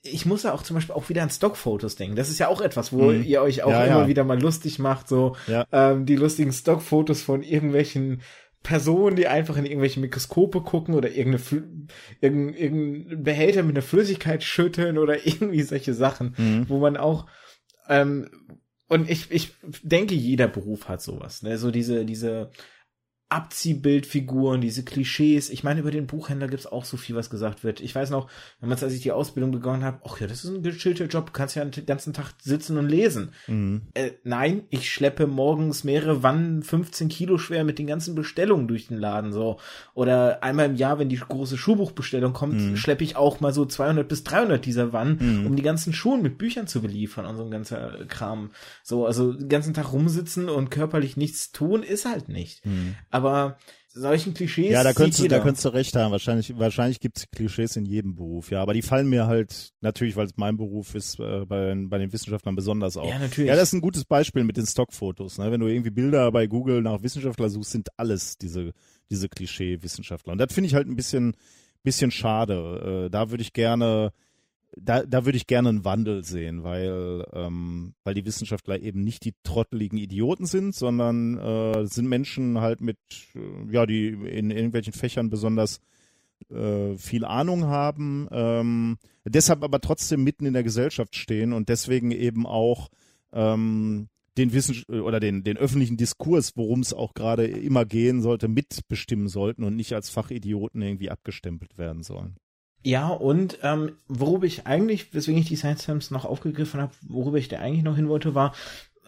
ich muss ja auch zum Beispiel auch wieder an Stockfotos denken. Das ist ja auch etwas, wo mhm. ihr euch auch ja, immer ja. wieder mal lustig macht, so ja. ähm, die lustigen Stockfotos von irgendwelchen Personen, die einfach in irgendwelche Mikroskope gucken oder irgendeine irgendein, irgendein Behälter mit einer Flüssigkeit schütteln oder irgendwie solche Sachen, mhm. wo man auch ähm, und ich, ich denke, jeder Beruf hat sowas, ne? So diese, diese Abziehbildfiguren, diese Klischees. Ich meine, über den Buchhändler gibt's auch so viel, was gesagt wird. Ich weiß noch, damals, als ich die Ausbildung begonnen habe, ach ja, das ist ein gechillter Job, du kannst ja den ganzen Tag sitzen und lesen. Mhm. Äh, nein, ich schleppe morgens mehrere Wannen 15 Kilo schwer mit den ganzen Bestellungen durch den Laden so. Oder einmal im Jahr, wenn die große Schuhbuchbestellung kommt, mhm. schleppe ich auch mal so 200 bis 300 dieser Wannen, mhm. um die ganzen Schuhen mit Büchern zu beliefern und so ein ganzer Kram. So, also den ganzen Tag rumsitzen und körperlich nichts tun, ist halt nicht. Mhm. Aber aber solchen Klischees.
Ja, da könntest, du, da könntest du recht haben. Wahrscheinlich, wahrscheinlich gibt es Klischees in jedem Beruf, ja. Aber die fallen mir halt natürlich, weil es mein Beruf ist, äh, bei, bei den Wissenschaftlern besonders auf. Ja, natürlich. Ja, das ist ein gutes Beispiel mit den Stockfotos. Ne? Wenn du irgendwie Bilder bei Google nach Wissenschaftler suchst, sind alles diese, diese Klischee-Wissenschaftler. Und das finde ich halt ein bisschen, bisschen schade. Äh, da würde ich gerne da, da würde ich gerne einen Wandel sehen, weil, ähm, weil die Wissenschaftler eben nicht die trotteligen Idioten sind, sondern äh, sind Menschen halt mit, äh, ja, die in, irgendwelchen Fächern besonders äh, viel Ahnung haben, ähm, deshalb aber trotzdem mitten in der Gesellschaft stehen und deswegen eben auch ähm, den Wissen oder den, den öffentlichen Diskurs, worum es auch gerade immer gehen sollte, mitbestimmen sollten und nicht als Fachidioten irgendwie abgestempelt werden sollen.
Ja, und ähm, worüber ich eigentlich, weswegen ich die Science Slams noch aufgegriffen habe, worüber ich da eigentlich noch hin wollte, war,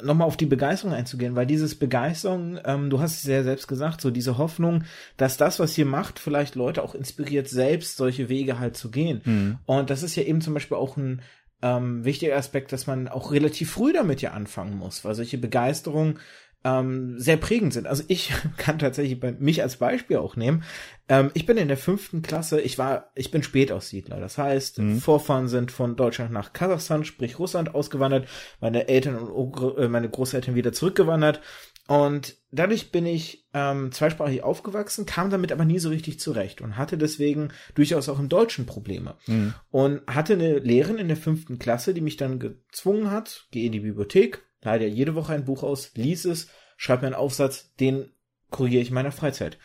nochmal auf die Begeisterung einzugehen, weil dieses Begeisterung, ähm, du hast es ja selbst gesagt, so diese Hoffnung, dass das, was ihr macht, vielleicht Leute auch inspiriert, selbst solche Wege halt zu gehen. Mhm. Und das ist ja eben zum Beispiel auch ein ähm, wichtiger Aspekt, dass man auch relativ früh damit ja anfangen muss, weil solche Begeisterung ähm, sehr prägend sind. Also ich kann tatsächlich bei mich als Beispiel auch nehmen. Ähm, ich bin in der fünften Klasse, ich war, ich bin Spätaussiedler. Das heißt, mhm. Vorfahren sind von Deutschland nach Kasachstan, sprich Russland, ausgewandert, meine Eltern und äh, meine Großeltern wieder zurückgewandert. Und dadurch bin ich ähm, zweisprachig aufgewachsen, kam damit aber nie so richtig zurecht und hatte deswegen durchaus auch im Deutschen Probleme. Mhm. Und hatte eine Lehrerin in der fünften Klasse, die mich dann gezwungen hat, geh in die Bibliothek, leider jede Woche ein Buch aus, lies es, schreib mir einen Aufsatz, den korrigiere ich in meiner Freizeit.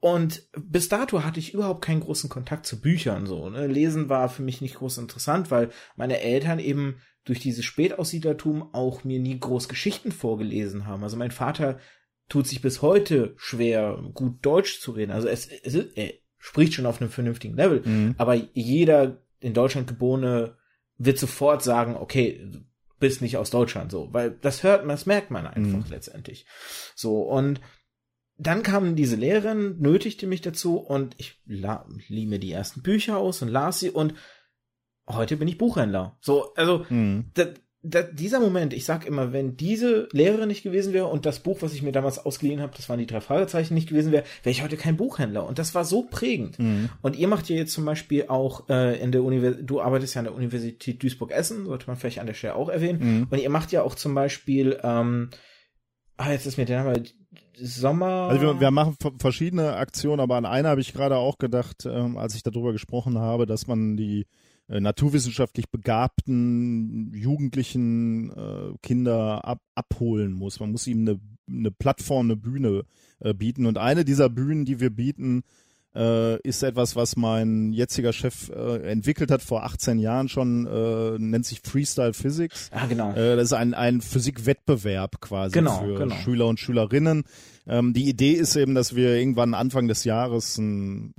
Und bis dato hatte ich überhaupt keinen großen Kontakt zu Büchern so. Ne? Lesen war für mich nicht groß interessant, weil meine Eltern eben durch dieses Spätaussiedlertum auch mir nie groß Geschichten vorgelesen haben. Also mein Vater tut sich bis heute schwer, gut Deutsch zu reden. Also es, es er spricht schon auf einem vernünftigen Level, mhm. aber jeder in Deutschland geborene wird sofort sagen, okay, bist nicht aus Deutschland, so, weil das hört man, das merkt man einfach mhm. letztendlich. So, und dann kam diese Lehrerin, nötigte mich dazu und ich lieh mir die ersten Bücher aus und las sie und heute bin ich Buchhändler. So, also, mhm da, dieser Moment, ich sag immer, wenn diese Lehrerin nicht gewesen wäre und das Buch, was ich mir damals ausgeliehen habe, das waren die drei Fragezeichen nicht gewesen wäre, wäre ich heute kein Buchhändler. Und das war so prägend. Mhm. Und ihr macht ja jetzt zum Beispiel auch äh, in der Universität, du arbeitest ja an der Universität Duisburg-Essen, sollte man vielleicht an der Stelle auch erwähnen. Mhm. Und ihr macht ja auch zum Beispiel, ähm, ah, jetzt ist mir der Name, Sommer.
Also wir, wir machen verschiedene Aktionen, aber an eine habe ich gerade auch gedacht, ähm, als ich darüber gesprochen habe, dass man die äh, naturwissenschaftlich begabten Jugendlichen äh, Kinder ab, abholen muss. Man muss ihm eine, eine Plattform, eine Bühne äh, bieten. Und eine dieser Bühnen, die wir bieten, äh, ist etwas, was mein jetziger Chef äh, entwickelt hat vor 18 Jahren schon, äh, nennt sich Freestyle Physics.
Ah, genau.
Äh, das ist ein, ein Physikwettbewerb quasi
genau,
für
genau.
Schüler und Schülerinnen. Ähm, die Idee ist eben, dass wir irgendwann Anfang des Jahres ein,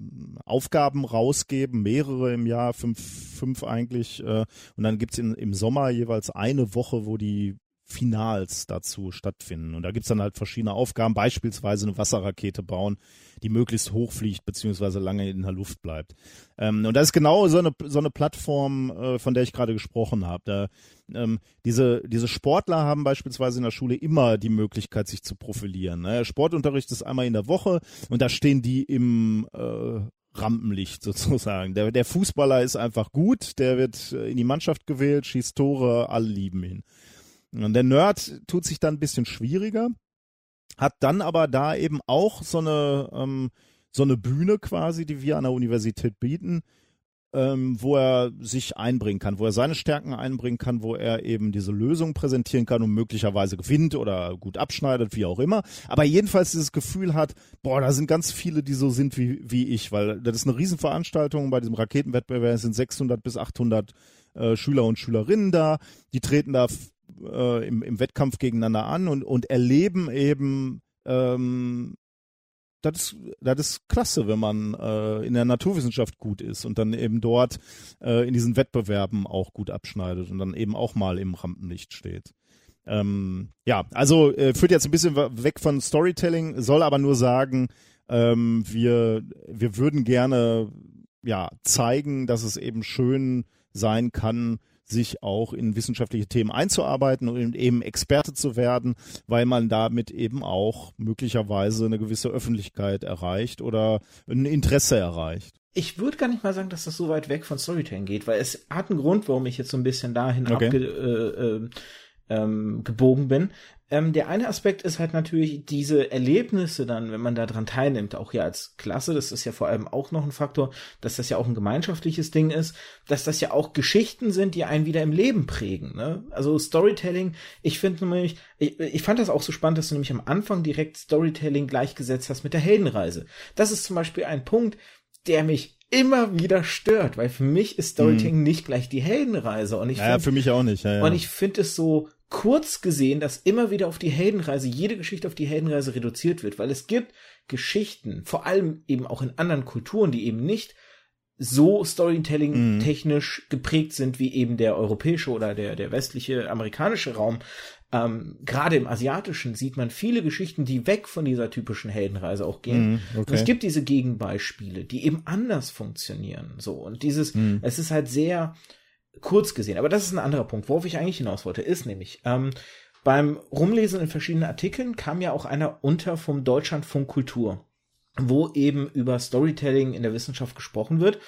Aufgaben rausgeben, mehrere im Jahr, fünf, fünf eigentlich. Äh, und dann gibt's in, im Sommer jeweils eine Woche, wo die Finals dazu stattfinden. Und da gibt's dann halt verschiedene Aufgaben, beispielsweise eine Wasserrakete bauen, die möglichst hoch fliegt, beziehungsweise lange in der Luft bleibt. Ähm, und das ist genau so eine, so eine Plattform, äh, von der ich gerade gesprochen habe. Ähm, diese, diese Sportler haben beispielsweise in der Schule immer die Möglichkeit, sich zu profilieren. Ne? Sportunterricht ist einmal in der Woche und da stehen die im äh, Rampenlicht sozusagen. Der, der Fußballer ist einfach gut, der wird in die Mannschaft gewählt, schießt Tore, alle lieben ihn. Der Nerd tut sich dann ein bisschen schwieriger, hat dann aber da eben auch so eine, ähm, so eine Bühne quasi, die wir an der Universität bieten, ähm, wo er sich einbringen kann, wo er seine Stärken einbringen kann, wo er eben diese Lösung präsentieren kann und möglicherweise gewinnt oder gut abschneidet, wie auch immer. Aber jedenfalls dieses Gefühl hat, boah, da sind ganz viele, die so sind wie, wie ich, weil das ist eine Riesenveranstaltung. Bei diesem Raketenwettbewerb sind 600 bis 800 äh, Schüler und Schülerinnen da. Die treten da äh, im, im Wettkampf gegeneinander an und, und erleben eben, ähm, das ist, das ist klasse, wenn man äh, in der Naturwissenschaft gut ist und dann eben dort äh, in diesen Wettbewerben auch gut abschneidet und dann eben auch mal im Rampenlicht steht. Ähm, ja, also äh, führt jetzt ein bisschen weg von Storytelling, soll aber nur sagen, ähm, wir, wir würden gerne ja zeigen, dass es eben schön sein kann, sich auch in wissenschaftliche Themen einzuarbeiten und eben Experte zu werden, weil man damit eben auch möglicherweise eine gewisse Öffentlichkeit erreicht oder ein Interesse erreicht.
Ich würde gar nicht mal sagen, dass das so weit weg von Storytelling geht, weil es hat einen Grund, warum ich jetzt so ein bisschen dahin okay. abge, äh, äh, ähm, gebogen bin. Ähm, der eine Aspekt ist halt natürlich diese Erlebnisse dann, wenn man da dran teilnimmt, auch ja als Klasse, das ist ja vor allem auch noch ein Faktor, dass das ja auch ein gemeinschaftliches Ding ist, dass das ja auch Geschichten sind, die einen wieder im Leben prägen. Ne? Also Storytelling, ich finde nämlich, ich, ich fand das auch so spannend, dass du nämlich am Anfang direkt Storytelling gleichgesetzt hast mit der Heldenreise. Das ist zum Beispiel ein Punkt, der mich immer wieder stört, weil für mich ist Storytelling hm. nicht gleich die Heldenreise und ich
ja, find, für mich auch nicht. Ja, ja.
Und ich finde es so kurz gesehen, dass immer wieder auf die Heldenreise, jede Geschichte auf die Heldenreise reduziert wird, weil es gibt Geschichten, vor allem eben auch in anderen Kulturen, die eben nicht so Storytelling technisch mhm. geprägt sind wie eben der europäische oder der der westliche amerikanische Raum. Ähm, Gerade im asiatischen sieht man viele Geschichten, die weg von dieser typischen Heldenreise auch gehen. Mm, okay. Und es gibt diese Gegenbeispiele, die eben anders funktionieren. So und dieses, mm. es ist halt sehr kurz gesehen. Aber das ist ein anderer Punkt. Worauf ich eigentlich hinaus wollte, ist nämlich, ähm, beim Rumlesen in verschiedenen Artikeln kam ja auch einer unter vom Deutschlandfunk Kultur, wo eben über Storytelling in der Wissenschaft gesprochen wird.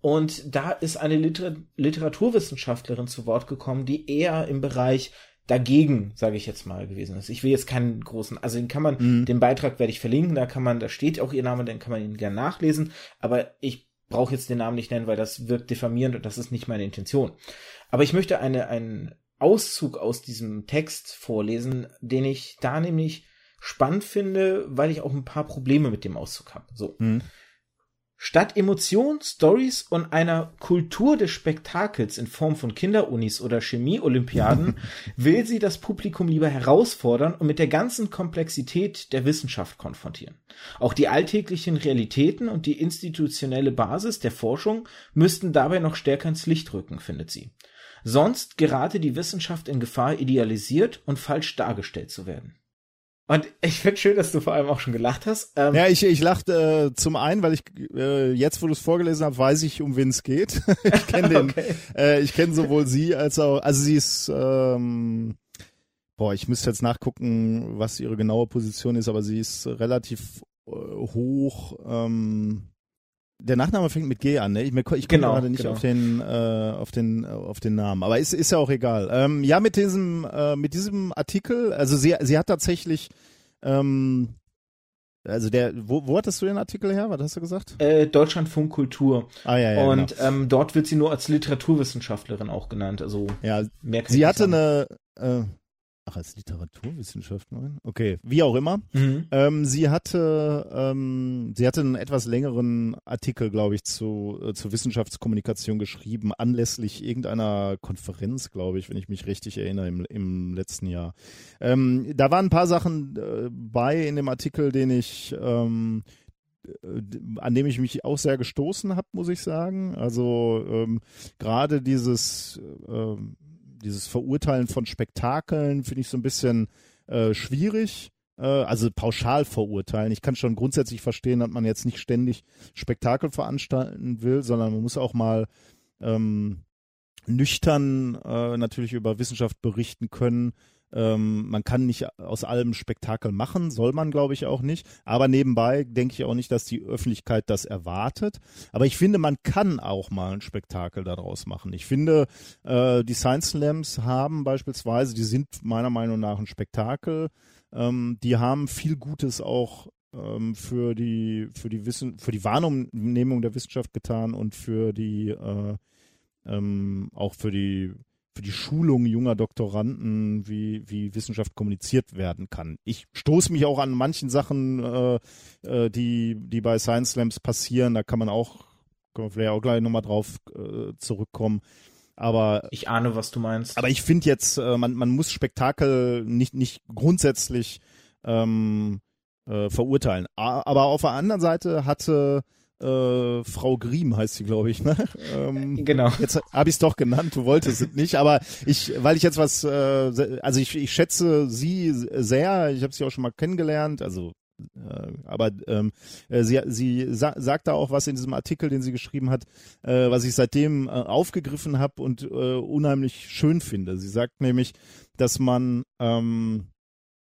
Und da ist eine Liter Literaturwissenschaftlerin zu Wort gekommen, die eher im Bereich dagegen, sage ich jetzt mal, gewesen ist. Ich will jetzt keinen großen, also den kann man, mhm. den Beitrag werde ich verlinken, da kann man, da steht auch ihr Name, den kann man ihn gerne nachlesen, aber ich brauche jetzt den Namen nicht nennen, weil das wirkt diffamierend und das ist nicht meine Intention. Aber ich möchte eine, einen Auszug aus diesem Text vorlesen, den ich da nämlich spannend finde, weil ich auch ein paar Probleme mit dem Auszug habe. So. Mhm. Statt Emotionen, Stories und einer Kultur des Spektakels in Form von Kinderunis oder Chemie-Olympiaden will sie das Publikum lieber herausfordern und mit der ganzen Komplexität der Wissenschaft konfrontieren. Auch die alltäglichen Realitäten und die institutionelle Basis der Forschung müssten dabei noch stärker ins Licht rücken, findet sie. Sonst gerate die Wissenschaft in Gefahr, idealisiert und falsch dargestellt zu werden. Und ich finde schön, dass du vor allem auch schon gelacht hast.
Ähm, ja, ich, ich lachte äh, zum einen, weil ich äh, jetzt, wo du es vorgelesen hast, weiß ich, um wen es geht. ich kenne den, okay. äh, ich kenne sowohl sie als auch, also sie ist, ähm, boah, ich müsste jetzt nachgucken, was ihre genaue Position ist, aber sie ist relativ äh, hoch. Ähm, der Nachname fängt mit G an, ne? Ich, ich komme genau, gerade nicht genau. auf den äh, auf den auf den Namen, aber ist ist ja auch egal. Ähm, ja, mit diesem äh, mit diesem Artikel, also sie sie hat tatsächlich ähm, also der, wo, wo hattest du den Artikel her? Was hast du gesagt?
Äh, Deutschlandfunk Kultur.
Ah ja, ja.
Und genau. ähm, dort wird sie nur als Literaturwissenschaftlerin auch genannt. Also
ja, mehr kann sie hatte eine, äh, Ach, als Literaturwissenschaft, nein? Okay, wie auch immer. Mhm. Ähm, sie hatte, ähm, sie hatte einen etwas längeren Artikel, glaube ich, zu, äh, zur Wissenschaftskommunikation geschrieben, anlässlich irgendeiner Konferenz, glaube ich, wenn ich mich richtig erinnere, im, im letzten Jahr. Ähm, da waren ein paar Sachen äh, bei in dem Artikel, den ich, ähm, äh, an dem ich mich auch sehr gestoßen habe, muss ich sagen. Also ähm, gerade dieses ähm, dieses Verurteilen von Spektakeln finde ich so ein bisschen äh, schwierig. Äh, also pauschal verurteilen. Ich kann schon grundsätzlich verstehen, dass man jetzt nicht ständig Spektakel veranstalten will, sondern man muss auch mal ähm, nüchtern äh, natürlich über Wissenschaft berichten können ähm, man kann nicht aus allem Spektakel machen, soll man glaube ich auch nicht. Aber nebenbei denke ich auch nicht, dass die Öffentlichkeit das erwartet. Aber ich finde, man kann auch mal ein Spektakel daraus machen. Ich finde, äh, die Science Slams haben beispielsweise, die sind meiner Meinung nach ein Spektakel. Ähm, die haben viel Gutes auch ähm, für die für die Wissen für die Wahrnehmung der Wissenschaft getan und für die äh, ähm, auch für die für die Schulung junger Doktoranden, wie, wie Wissenschaft kommuniziert werden kann. Ich stoße mich auch an manchen Sachen, äh, äh, die, die bei Science Slams passieren. Da kann man auch, können wir vielleicht auch gleich nochmal drauf äh, zurückkommen. Aber
ich ahne, was du meinst.
Aber ich finde jetzt, äh, man, man muss Spektakel nicht, nicht grundsätzlich ähm, äh, verurteilen. Aber auf der anderen Seite hatte äh, Frau Griem heißt sie, glaube ich, ne? Ähm,
genau.
Jetzt habe ich es doch genannt, du wolltest es nicht, aber ich, weil ich jetzt was, äh, also ich, ich schätze sie sehr, ich habe sie auch schon mal kennengelernt, also äh, aber ähm, äh, sie, sie sa sagt da auch was in diesem Artikel, den sie geschrieben hat, äh, was ich seitdem äh, aufgegriffen habe und äh, unheimlich schön finde. Sie sagt nämlich, dass man ähm,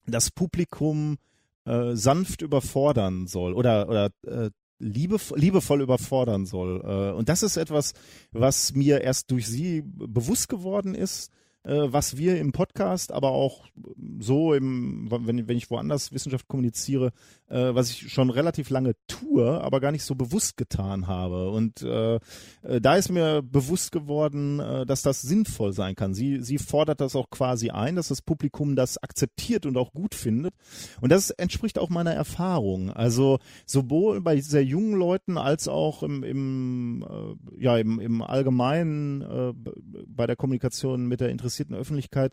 das Publikum äh, sanft überfordern soll oder oder äh, liebe, liebevoll überfordern soll. Äh, und das ist etwas, was mir erst durch sie bewusst geworden ist, was wir im Podcast, aber auch so im, wenn, wenn ich woanders Wissenschaft kommuniziere, äh, was ich schon relativ lange tue, aber gar nicht so bewusst getan habe. Und äh, äh, da ist mir bewusst geworden, äh, dass das sinnvoll sein kann. Sie, sie fordert das auch quasi ein, dass das Publikum das akzeptiert und auch gut findet. Und das entspricht auch meiner Erfahrung. Also sowohl bei sehr jungen Leuten als auch im, im äh, ja im, im Allgemeinen äh, bei der Kommunikation mit der interessierten Öffentlichkeit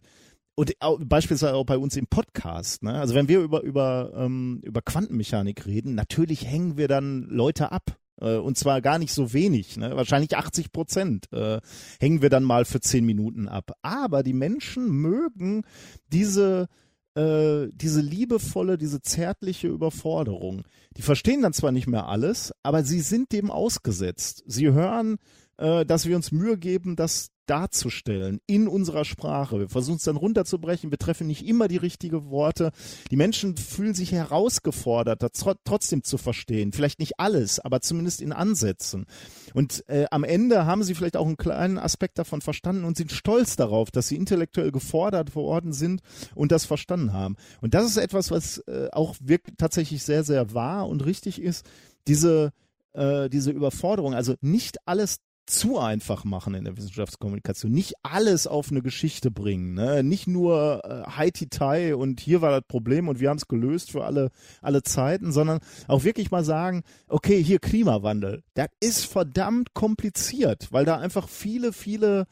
und beispielsweise auch bei uns im Podcast. Ne? Also wenn wir über über ähm, über Quantenmechanik reden, natürlich hängen wir dann Leute ab. Äh, und zwar gar nicht so wenig, ne? wahrscheinlich 80 Prozent äh, hängen wir dann mal für zehn Minuten ab. Aber die Menschen mögen diese äh, diese liebevolle, diese zärtliche Überforderung. Die verstehen dann zwar nicht mehr alles, aber sie sind dem ausgesetzt. Sie hören, äh, dass wir uns Mühe geben, das darzustellen in unserer Sprache. Wir versuchen es dann runterzubrechen. Wir treffen nicht immer die richtigen Worte. Die Menschen fühlen sich herausgefordert, das trotzdem zu verstehen. Vielleicht nicht alles, aber zumindest in Ansätzen. Und äh, am Ende haben sie vielleicht auch einen kleinen Aspekt davon verstanden und sind stolz darauf, dass sie intellektuell gefordert worden sind und das verstanden haben. Und das ist etwas, was äh, auch wirklich tatsächlich sehr, sehr wahr und richtig ist. Diese äh, diese Überforderung, also nicht alles zu einfach machen in der Wissenschaftskommunikation. Nicht alles auf eine Geschichte bringen. Ne? Nicht nur äh, Haiti-Tai und hier war das Problem und wir haben es gelöst für alle, alle Zeiten, sondern auch wirklich mal sagen, okay, hier Klimawandel. Das ist verdammt kompliziert, weil da einfach viele, viele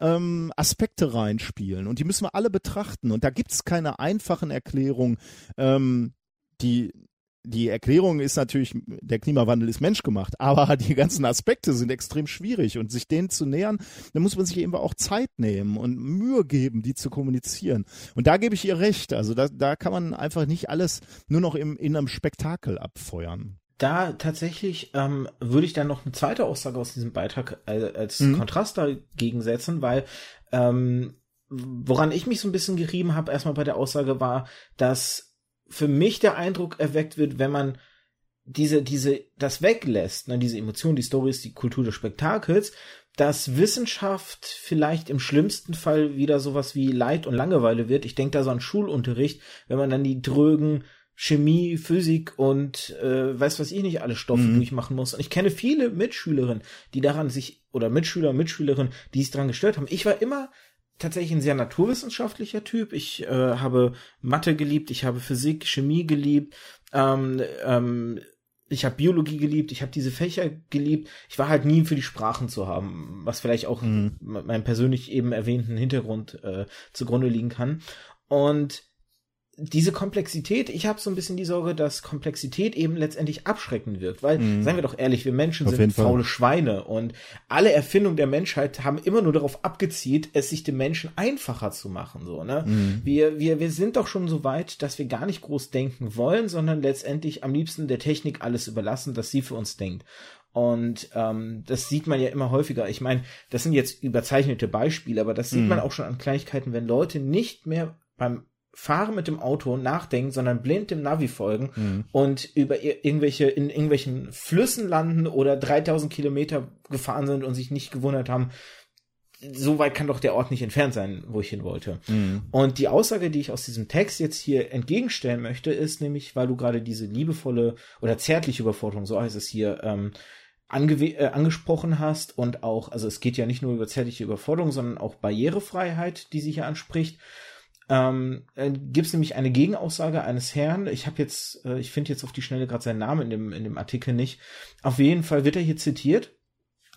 ähm, Aspekte reinspielen und die müssen wir alle betrachten. Und da gibt es keine einfachen Erklärungen, ähm, die die Erklärung ist natürlich, der Klimawandel ist menschgemacht, aber die ganzen Aspekte sind extrem schwierig und sich denen zu nähern, da muss man sich eben auch Zeit nehmen und Mühe geben, die zu kommunizieren. Und da gebe ich ihr recht. Also da, da kann man einfach nicht alles nur noch im, in einem Spektakel abfeuern
da tatsächlich ähm, würde ich dann noch eine zweite Aussage aus diesem Beitrag äh, als mhm. Kontrast dagegen setzen, weil ähm, woran ich mich so ein bisschen gerieben habe, erstmal bei der Aussage war, dass für mich der Eindruck erweckt wird, wenn man diese, diese, das weglässt, ne, diese Emotion, die Stories, die Kultur des Spektakels, dass Wissenschaft vielleicht im schlimmsten Fall wieder sowas wie Leid und Langeweile wird. Ich denke da so an Schulunterricht, wenn man dann die drögen Chemie, Physik und äh, weiß was ich nicht alle Stoffe mhm. durchmachen muss. Und ich kenne viele Mitschülerinnen, die daran sich oder Mitschüler, Mitschülerinnen, die es daran gestört haben. Ich war immer tatsächlich ein sehr naturwissenschaftlicher Typ. Ich äh, habe Mathe geliebt, ich habe Physik, Chemie geliebt, ähm, ähm, ich habe Biologie geliebt, ich habe diese Fächer geliebt. Ich war halt nie für die Sprachen zu haben, was vielleicht auch mhm. meinem persönlich eben erwähnten Hintergrund äh, zugrunde liegen kann. Und diese Komplexität, ich habe so ein bisschen die Sorge, dass Komplexität eben letztendlich abschreckend wirkt, weil, mhm. seien wir doch ehrlich, wir Menschen Auf sind faule Schweine und alle Erfindungen der Menschheit haben immer nur darauf abgezielt, es sich dem Menschen einfacher zu machen, so, ne? Mhm. Wir, wir, wir sind doch schon so weit, dass wir gar nicht groß denken wollen, sondern letztendlich am liebsten der Technik alles überlassen, dass sie für uns denkt. Und ähm, das sieht man ja immer häufiger. Ich meine, das sind jetzt überzeichnete Beispiele, aber das sieht mhm. man auch schon an Kleinigkeiten, wenn Leute nicht mehr beim Fahren mit dem Auto nachdenken, sondern blind dem Navi folgen mhm. und über irgendwelche, in irgendwelchen Flüssen landen oder 3000 Kilometer gefahren sind und sich nicht gewundert haben, so weit kann doch der Ort nicht entfernt sein, wo ich hin wollte. Mhm. Und die Aussage, die ich aus diesem Text jetzt hier entgegenstellen möchte, ist nämlich, weil du gerade diese liebevolle oder zärtliche Überforderung, so heißt es hier, ähm, äh, angesprochen hast und auch, also es geht ja nicht nur über zärtliche Überforderung, sondern auch Barrierefreiheit, die sie hier anspricht ähm, äh, gibt es nämlich eine Gegenaussage eines Herrn. Ich habe jetzt, äh, ich finde jetzt auf die Schnelle gerade seinen Namen in dem, in dem Artikel nicht. Auf jeden Fall wird er hier zitiert.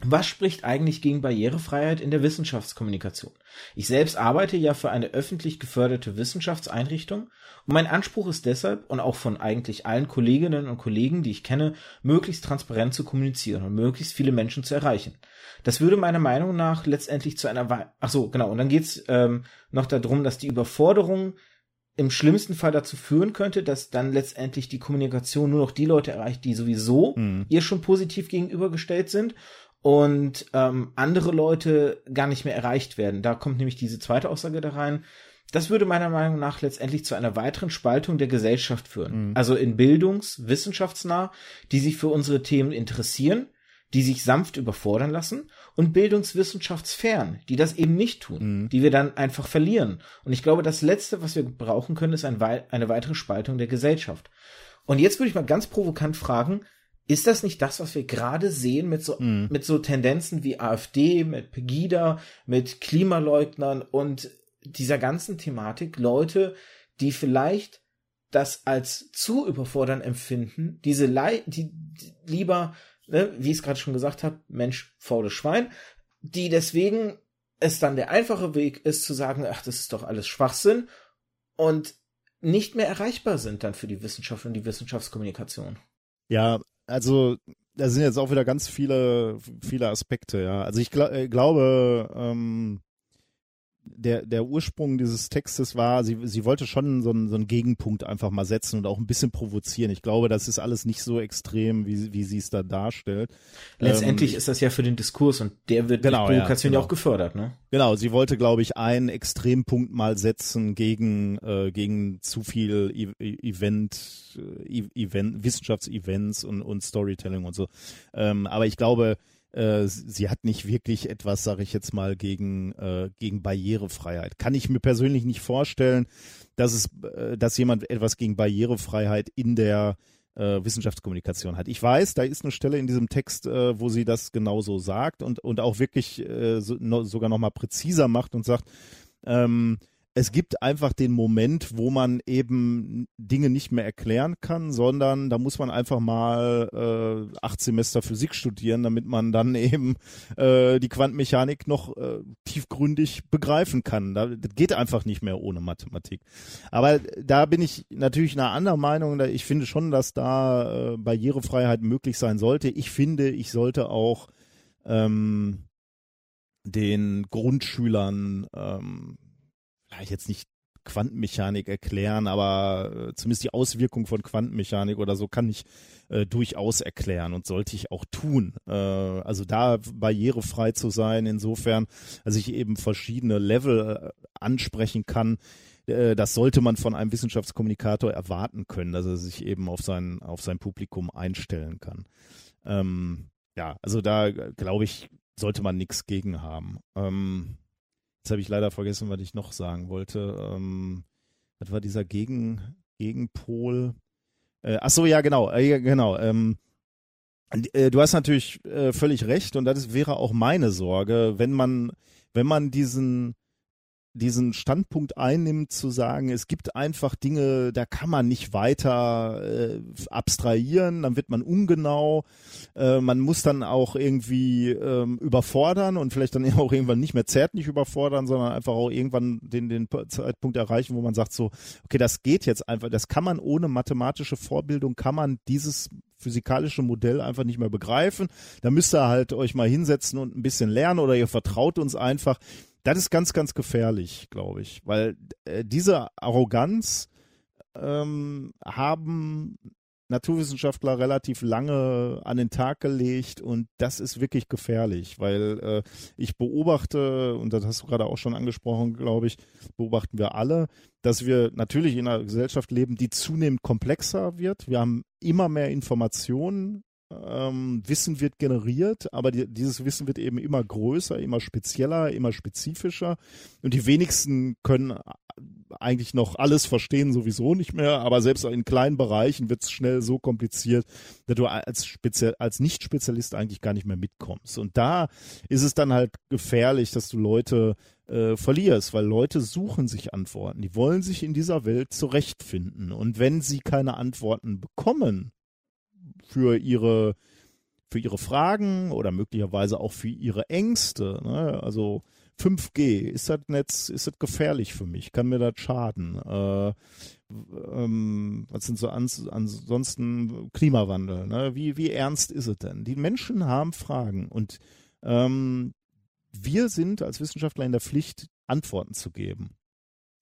Was spricht eigentlich gegen Barrierefreiheit in der Wissenschaftskommunikation? Ich selbst arbeite ja für eine öffentlich geförderte Wissenschaftseinrichtung und mein Anspruch ist deshalb und auch von eigentlich allen Kolleginnen und Kollegen, die ich kenne, möglichst transparent zu kommunizieren und möglichst viele Menschen zu erreichen. Das würde meiner Meinung nach letztendlich zu einer, We ach so, genau, und dann geht's ähm, noch darum, dass die Überforderung im schlimmsten Fall dazu führen könnte, dass dann letztendlich die Kommunikation nur noch die Leute erreicht, die sowieso mhm. ihr schon positiv gegenübergestellt sind und ähm, andere Leute gar nicht mehr erreicht werden. Da kommt nämlich diese zweite Aussage da rein. Das würde meiner Meinung nach letztendlich zu einer weiteren Spaltung der Gesellschaft führen. Mhm. Also in Bildungs-, Wissenschaftsnah, die sich für unsere Themen interessieren, die sich sanft überfordern lassen und bildungswissenschaftsfern, die das eben nicht tun, mhm. die wir dann einfach verlieren. Und ich glaube, das Letzte, was wir brauchen können, ist ein, eine weitere Spaltung der Gesellschaft. Und jetzt würde ich mal ganz provokant fragen, ist das nicht das, was wir gerade sehen mit so, mm. mit so Tendenzen wie AfD, mit Pegida, mit Klimaleugnern und dieser ganzen Thematik? Leute, die vielleicht das als zu überfordern empfinden, diese Lei die, die lieber, ne, wie ich es gerade schon gesagt habe, Mensch, faules Schwein, die deswegen es dann der einfache Weg ist zu sagen, ach, das ist doch alles Schwachsinn und nicht mehr erreichbar sind dann für die Wissenschaft und die Wissenschaftskommunikation.
Ja, also da sind jetzt auch wieder ganz viele, viele Aspekte, ja. Also ich gl äh, glaube, ähm, der, der Ursprung dieses Textes war, sie, sie wollte schon so einen, so einen Gegenpunkt einfach mal setzen und auch ein bisschen provozieren. Ich glaube, das ist alles nicht so extrem, wie, wie sie es da darstellt.
Letztendlich ähm, ist das ja für den Diskurs und der wird genau, durch Provokation ja, genau. auch gefördert, ne?
Genau, sie wollte, glaube ich, einen Extrempunkt mal setzen gegen, äh, gegen zu viel e Event, e Event, Wissenschaftsevents und, und Storytelling und so. Ähm, aber ich glaube, äh, sie hat nicht wirklich etwas, sage ich jetzt mal, gegen, äh, gegen Barrierefreiheit. Kann ich mir persönlich nicht vorstellen, dass es, äh, dass jemand etwas gegen Barrierefreiheit in der äh, Wissenschaftskommunikation hat. Ich weiß, da ist eine Stelle in diesem Text, äh, wo sie das genauso sagt und, und auch wirklich so, no, sogar nochmal präziser macht und sagt, ähm, es gibt einfach den Moment, wo man eben Dinge nicht mehr erklären kann, sondern da muss man einfach mal äh, acht Semester Physik studieren, damit man dann eben äh, die Quantenmechanik noch äh, tiefgründig begreifen kann. Da, das geht einfach nicht mehr ohne Mathematik. Aber da bin ich natürlich einer anderen Meinung. Ich finde schon, dass da äh, Barrierefreiheit möglich sein sollte. Ich finde, ich sollte auch ähm, den Grundschülern ähm, vielleicht jetzt nicht Quantenmechanik erklären, aber äh, zumindest die Auswirkung von Quantenmechanik oder so kann ich äh, durchaus erklären und sollte ich auch tun. Äh, also da barrierefrei zu sein, insofern, dass ich eben verschiedene Level äh, ansprechen kann, äh, das sollte man von einem Wissenschaftskommunikator erwarten können, dass er sich eben auf sein, auf sein Publikum einstellen kann. Ähm, ja, also da glaube ich, sollte man nichts gegen haben. Ähm, Jetzt habe ich leider vergessen, was ich noch sagen wollte. Ähm, was war dieser Gegen, Gegenpol? Äh, ach so, ja, genau, äh, genau. Ähm, äh, du hast natürlich äh, völlig recht und das wäre auch meine Sorge, wenn man, wenn man diesen diesen Standpunkt einnimmt, zu sagen, es gibt einfach Dinge, da kann man nicht weiter äh, abstrahieren, dann wird man ungenau, äh, man muss dann auch irgendwie ähm, überfordern und vielleicht dann auch irgendwann nicht mehr zärtlich überfordern, sondern einfach auch irgendwann den, den Zeitpunkt erreichen, wo man sagt so, okay, das geht jetzt einfach, das kann man ohne mathematische Vorbildung, kann man dieses physikalische Modell einfach nicht mehr begreifen. Da müsst ihr halt euch mal hinsetzen und ein bisschen lernen oder ihr vertraut uns einfach. Das ist ganz, ganz gefährlich, glaube ich, weil äh, diese Arroganz ähm, haben Naturwissenschaftler relativ lange an den Tag gelegt und das ist wirklich gefährlich, weil äh, ich beobachte, und das hast du gerade auch schon angesprochen, glaube ich, beobachten wir alle, dass wir natürlich in einer Gesellschaft leben, die zunehmend komplexer wird. Wir haben immer mehr Informationen, ähm, Wissen wird generiert, aber die, dieses Wissen wird eben immer größer, immer spezieller, immer spezifischer. Und die wenigsten können eigentlich noch alles verstehen, sowieso nicht mehr, aber selbst in kleinen Bereichen wird es schnell so kompliziert, dass du als, Spezial, als Nicht-Spezialist eigentlich gar nicht mehr mitkommst. Und da ist es dann halt gefährlich, dass du Leute äh, verlierst, weil Leute suchen sich Antworten. Die wollen sich in dieser Welt zurechtfinden. Und wenn sie keine Antworten bekommen, für ihre für ihre Fragen oder möglicherweise auch für ihre Ängste. Ne? Also 5G, ist das Netz, ist das gefährlich für mich? Kann mir das schaden? Äh, ähm, was sind so ans, ansonsten Klimawandel? Ne? Wie, wie ernst ist es denn? Die Menschen haben Fragen und ähm, wir sind als Wissenschaftler in der Pflicht, Antworten zu geben.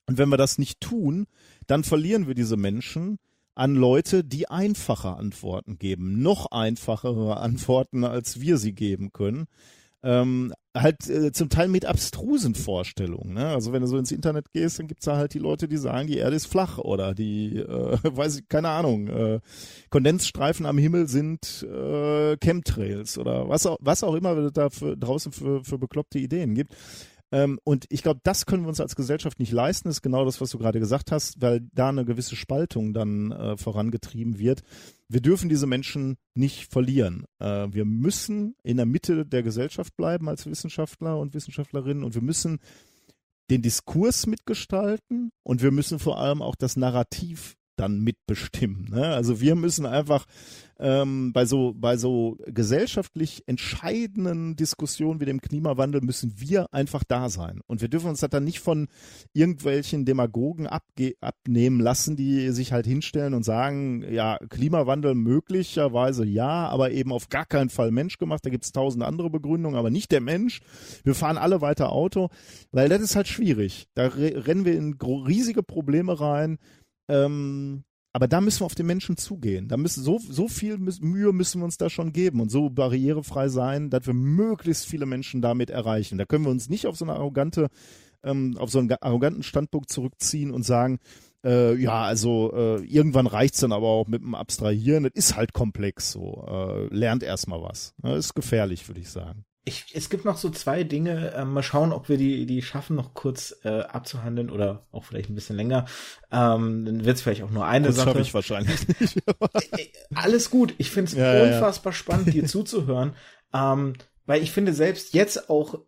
Und wenn wir das nicht tun, dann verlieren wir diese Menschen, an Leute, die einfache Antworten geben, noch einfachere Antworten, als wir sie geben können. Ähm, halt äh, zum Teil mit abstrusen Vorstellungen. Ne? Also wenn du so ins Internet gehst, dann gibt's da halt die Leute, die sagen, die Erde ist flach oder die, äh, weiß ich, keine Ahnung, äh, Kondensstreifen am Himmel sind äh, Chemtrails oder was auch, was auch immer es da für, draußen für, für bekloppte Ideen gibt. Ähm, und ich glaube, das können wir uns als Gesellschaft nicht leisten. Ist genau das, was du gerade gesagt hast, weil da eine gewisse Spaltung dann äh, vorangetrieben wird. Wir dürfen diese Menschen nicht verlieren. Äh, wir müssen in der Mitte der Gesellschaft bleiben als Wissenschaftler und Wissenschaftlerinnen und wir müssen den Diskurs mitgestalten und wir müssen vor allem auch das Narrativ dann mitbestimmen. Ne? Also wir müssen einfach ähm, bei so bei so gesellschaftlich entscheidenden Diskussionen wie dem Klimawandel müssen wir einfach da sein und wir dürfen uns das dann nicht von irgendwelchen Demagogen abnehmen lassen, die sich halt hinstellen und sagen, ja Klimawandel möglicherweise ja, aber eben auf gar keinen Fall menschgemacht. Da gibt es tausend andere Begründungen, aber nicht der Mensch. Wir fahren alle weiter Auto, weil das ist halt schwierig. Da rennen wir in riesige Probleme rein. Ähm, aber da müssen wir auf den Menschen zugehen. Da müssen so, so viel Mühe müssen wir uns da schon geben und so barrierefrei sein, dass wir möglichst viele Menschen damit erreichen. Da können wir uns nicht auf so eine arrogante, ähm, auf so einen arroganten Standpunkt zurückziehen und sagen, äh, ja, also äh, irgendwann reicht's dann aber auch mit dem Abstrahieren. Das ist halt komplex so. Äh, lernt erstmal was. Das ist gefährlich, würde ich sagen
ich, es gibt noch so zwei Dinge. Äh, mal schauen, ob wir die, die schaffen, noch kurz äh, abzuhandeln oder auch vielleicht ein bisschen länger. Ähm, dann wird es vielleicht auch nur eine das Sache.
Das ich wahrscheinlich nicht.
Äh, äh, alles gut. Ich finde es ja, unfassbar ja. spannend, dir zuzuhören. Ähm, weil ich finde selbst jetzt auch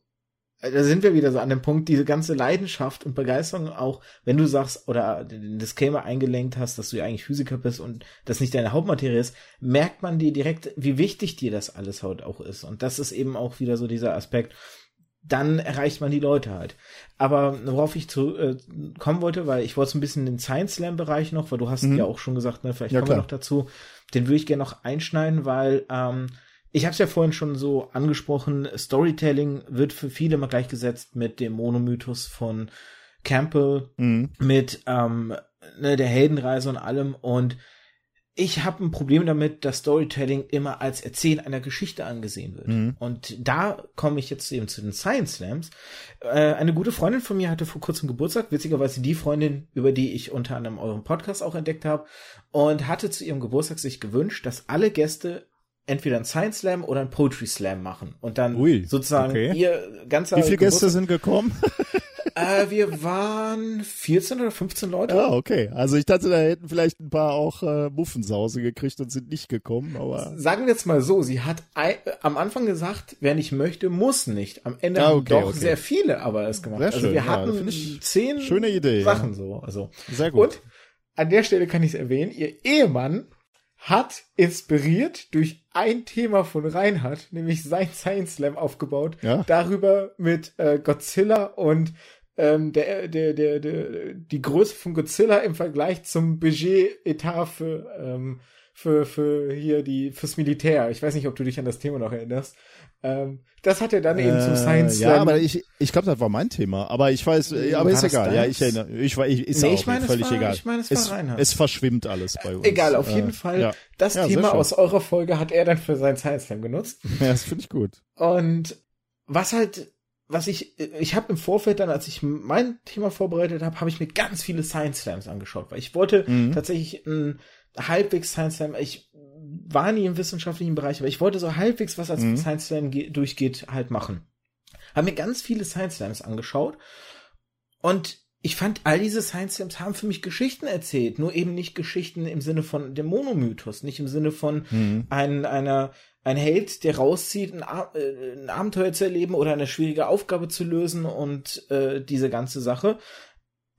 da sind wir wieder so an dem Punkt, diese ganze Leidenschaft und Begeisterung auch, wenn du sagst oder den Disclaimer eingelenkt hast, dass du ja eigentlich Physiker bist und das nicht deine Hauptmaterie ist, merkt man dir direkt, wie wichtig dir das alles heute auch ist. Und das ist eben auch wieder so dieser Aspekt, dann erreicht man die Leute halt. Aber worauf ich zu äh, kommen wollte, weil ich wollte so ein bisschen den Science Slam Bereich noch, weil du hast mhm. ja auch schon gesagt, ne, vielleicht ja, kommen klar. wir noch dazu. Den würde ich gerne noch einschneiden, weil ähm, ich habe es ja vorhin schon so angesprochen, Storytelling wird für viele mal gleichgesetzt mit dem Monomythos von Campbell, mhm. mit ähm, ne, der Heldenreise und allem. Und ich habe ein Problem damit, dass Storytelling immer als Erzählen einer Geschichte angesehen wird. Mhm. Und da komme ich jetzt eben zu den Science Slams. Äh, eine gute Freundin von mir hatte vor kurzem Geburtstag, witzigerweise die Freundin, über die ich unter anderem euren Podcast auch entdeckt habe, und hatte zu ihrem Geburtstag sich gewünscht, dass alle Gäste entweder ein Science Slam oder ein Poetry Slam machen und dann Ui, sozusagen okay. ihr ganzer
Wie viele Gäste sind gekommen?
äh, wir waren 14 oder 15 Leute.
Ah, okay. Also ich dachte, da hätten vielleicht ein paar auch äh, Muffensause gekriegt und sind nicht gekommen, aber.
Sagen wir jetzt mal so, sie hat äh, am Anfang gesagt, wer nicht möchte, muss nicht. Am Ende ah, okay, haben doch okay. sehr viele aber es gemacht. Sehr also wir hatten ja, zehn
schöne Idee,
Sachen
ja.
so. Also.
Sehr gut. Und
an der Stelle kann ich es erwähnen, ihr Ehemann hat inspiriert durch ein Thema von Reinhard, nämlich sein Science Slam aufgebaut, ja. darüber mit äh, Godzilla und ähm, der, der, der, der, die Größe von Godzilla im Vergleich zum Budget-Etat für, ähm, für, für hier die, fürs Militär. Ich weiß nicht, ob du dich an das Thema noch erinnerst. Ähm, das hat er dann äh, eben zum Science
Slam. Ja, aber ich, ich glaube, das war mein Thema. Aber ich weiß, äh, aber ist egal. Ja, ich erinnere, ich, ich ist nee, ich meine, völlig war, egal. Ich meine, es, es, es verschwimmt alles bei uns.
Egal, auf jeden äh, Fall. Ja. Das ja, Thema aus eurer Folge hat er dann für sein Science Slam genutzt.
Ja, das finde ich gut.
Und was halt was ich, ich habe im Vorfeld dann, als ich mein Thema vorbereitet habe, habe ich mir ganz viele Science Slams angeschaut, weil ich wollte mhm. tatsächlich ein halbwegs Science Slam, ich war nie im wissenschaftlichen Bereich, aber ich wollte so halbwegs was als mhm. Science Slam durchgeht halt machen. Habe mir ganz viele Science Slams angeschaut und ich fand, all diese Science Slams haben für mich Geschichten erzählt, nur eben nicht Geschichten im Sinne von dem Monomythos, nicht im Sinne von mhm. ein, einer, ein Held, der rauszieht, ein, äh, ein, Abenteuer zu erleben oder eine schwierige Aufgabe zu lösen und äh, diese ganze Sache.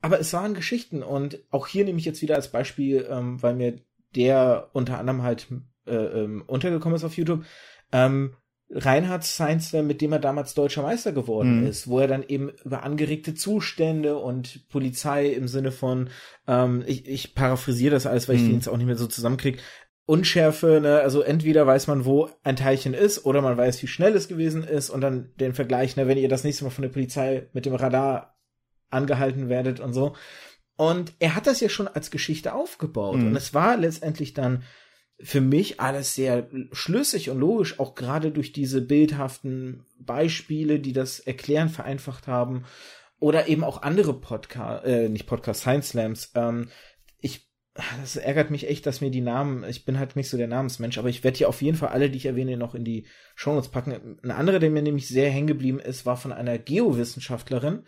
Aber es waren Geschichten und auch hier nehme ich jetzt wieder als Beispiel, ähm, weil mir der unter anderem halt äh, ähm, untergekommen ist auf YouTube, ähm, Reinhard Science, mit dem er damals deutscher Meister geworden mhm. ist, wo er dann eben über angeregte Zustände und Polizei im Sinne von, ähm, ich, ich paraphrasiere das alles, weil ich mhm. den jetzt auch nicht mehr so zusammenkriege, Unschärfe, ne, also entweder weiß man, wo ein Teilchen ist, oder man weiß, wie schnell es gewesen ist, und dann den Vergleich, ne, wenn ihr das nächste Mal von der Polizei mit dem Radar angehalten werdet und so. Und er hat das ja schon als Geschichte aufgebaut. Mhm. Und es war letztendlich dann für mich alles sehr schlüssig und logisch, auch gerade durch diese bildhaften Beispiele, die das Erklären vereinfacht haben. Oder eben auch andere Podcast, äh, nicht Podcast, Science Slams. Ähm, ich, das ärgert mich echt, dass mir die Namen, ich bin halt nicht so der Namensmensch, aber ich werde hier auf jeden Fall alle, die ich erwähne, noch in die Shownotes packen. Ein anderer, der mir nämlich sehr hängen geblieben ist, war von einer Geowissenschaftlerin,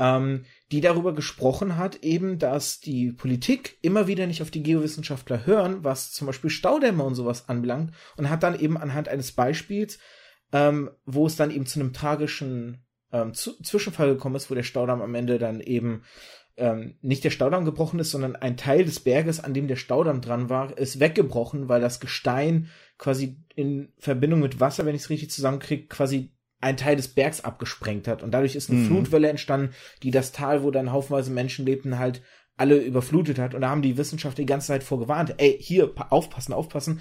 ähm, die darüber gesprochen hat, eben, dass die Politik immer wieder nicht auf die Geowissenschaftler hören, was zum Beispiel Staudämme und sowas anbelangt, und hat dann eben anhand eines Beispiels, ähm, wo es dann eben zu einem tragischen ähm, zu Zwischenfall gekommen ist, wo der Staudamm am Ende dann eben ähm, nicht der Staudamm gebrochen ist, sondern ein Teil des Berges, an dem der Staudamm dran war, ist weggebrochen, weil das Gestein quasi in Verbindung mit Wasser, wenn ich es richtig zusammenkriege, quasi einen Teil des Bergs abgesprengt hat. Und dadurch ist eine mhm. Flutwelle entstanden, die das Tal, wo dann haufenweise Menschen lebten, halt alle überflutet hat. Und da haben die Wissenschaftler die ganze Zeit vorgewarnt, ey, hier, aufpassen, aufpassen.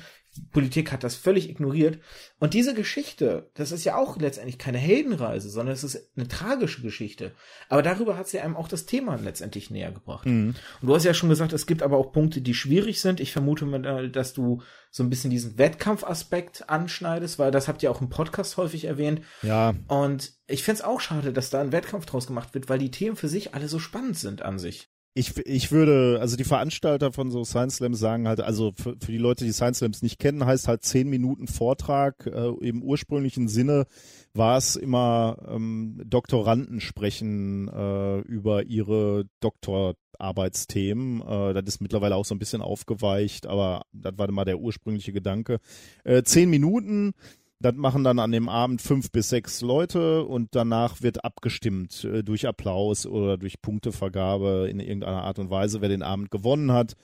Politik hat das völlig ignoriert. Und diese Geschichte, das ist ja auch letztendlich keine Heldenreise, sondern es ist eine tragische Geschichte. Aber darüber hat sie einem auch das Thema letztendlich näher gebracht. Mhm. Und du hast ja schon gesagt, es gibt aber auch Punkte, die schwierig sind. Ich vermute mal, dass du so ein bisschen diesen Wettkampfaspekt anschneidest, weil das habt ihr auch im Podcast häufig erwähnt.
Ja.
Und ich find's auch schade, dass da ein Wettkampf draus gemacht wird, weil die Themen für sich alle so spannend sind an sich
ich, ich würde, also die Veranstalter von so Science Slams sagen halt, also für, für die Leute, die Science Slams nicht kennen, heißt halt zehn Minuten Vortrag. Äh, Im ursprünglichen Sinne war es immer ähm, Doktoranden sprechen äh, über ihre Doktorarbeitsthemen. Äh, das ist mittlerweile auch so ein bisschen aufgeweicht, aber das war immer der ursprüngliche Gedanke. Äh, zehn Minuten das machen dann an dem Abend fünf bis sechs Leute und danach wird abgestimmt äh, durch Applaus oder durch Punktevergabe in irgendeiner Art und Weise, wer den Abend gewonnen hat.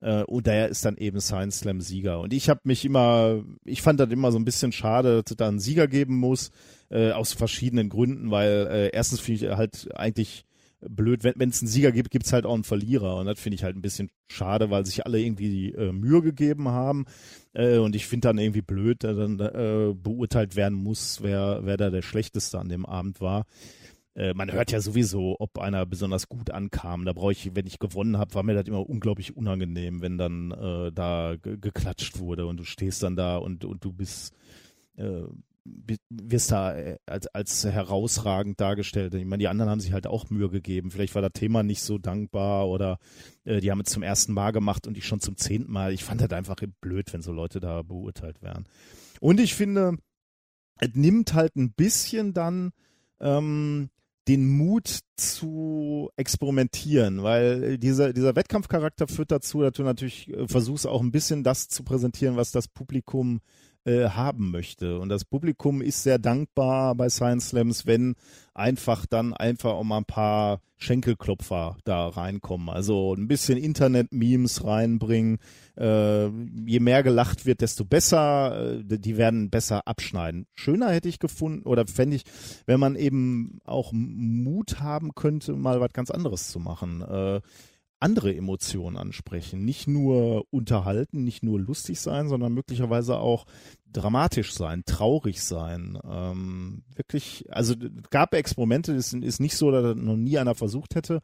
Äh, und der ist dann eben Science Slam Sieger. Und ich habe mich immer, ich fand das immer so ein bisschen schade, dass es da einen Sieger geben muss, äh, aus verschiedenen Gründen, weil äh, erstens finde ich halt eigentlich blöd, wenn es einen Sieger gibt, gibt es halt auch einen Verlierer. Und das finde ich halt ein bisschen schade, weil sich alle irgendwie äh, Mühe gegeben haben. Äh, und ich finde dann irgendwie blöd, dass dann äh, beurteilt werden muss, wer, wer da der Schlechteste an dem Abend war. Äh, man hört ja sowieso, ob einer besonders gut ankam. Da brauche ich, wenn ich gewonnen habe, war mir das immer unglaublich unangenehm, wenn dann äh, da geklatscht wurde und du stehst dann da und, und du bist äh, wirst da äh, als, als herausragend dargestellt. Ich meine, die anderen haben sich halt auch Mühe gegeben. Vielleicht war das Thema nicht so dankbar oder äh, die haben es zum ersten Mal gemacht und ich schon zum zehnten Mal. Ich fand das einfach blöd, wenn so Leute da beurteilt werden. Und ich finde, es nimmt halt ein bisschen dann ähm, den Mut zu experimentieren, weil dieser, dieser Wettkampfcharakter führt dazu, dass du natürlich äh, versuchst auch ein bisschen das zu präsentieren, was das Publikum äh, haben möchte. Und das Publikum ist sehr dankbar bei Science Slams, wenn einfach dann einfach auch mal ein paar Schenkelklopfer da reinkommen. Also ein bisschen Internet-Memes reinbringen. Äh, je mehr gelacht wird, desto besser. Äh, die werden besser abschneiden. Schöner hätte ich gefunden oder fände ich, wenn man eben auch Mut haben könnte, mal was ganz anderes zu machen. Äh, andere Emotionen ansprechen. Nicht nur unterhalten, nicht nur lustig sein, sondern möglicherweise auch dramatisch sein, traurig sein. Ähm, wirklich, also gab Experimente, es ist nicht so, dass noch nie einer versucht hätte.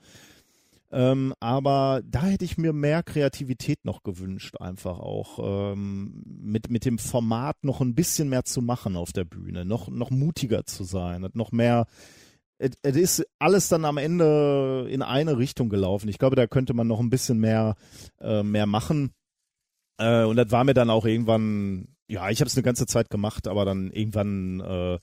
Ähm, aber da hätte ich mir mehr Kreativität noch gewünscht, einfach auch ähm, mit, mit dem Format noch ein bisschen mehr zu machen auf der Bühne, noch, noch mutiger zu sein, noch mehr es ist alles dann am Ende in eine Richtung gelaufen. Ich glaube, da könnte man noch ein bisschen mehr, äh, mehr machen. Äh, und das war mir dann auch irgendwann, ja, ich habe es eine ganze Zeit gemacht, aber dann irgendwann, äh,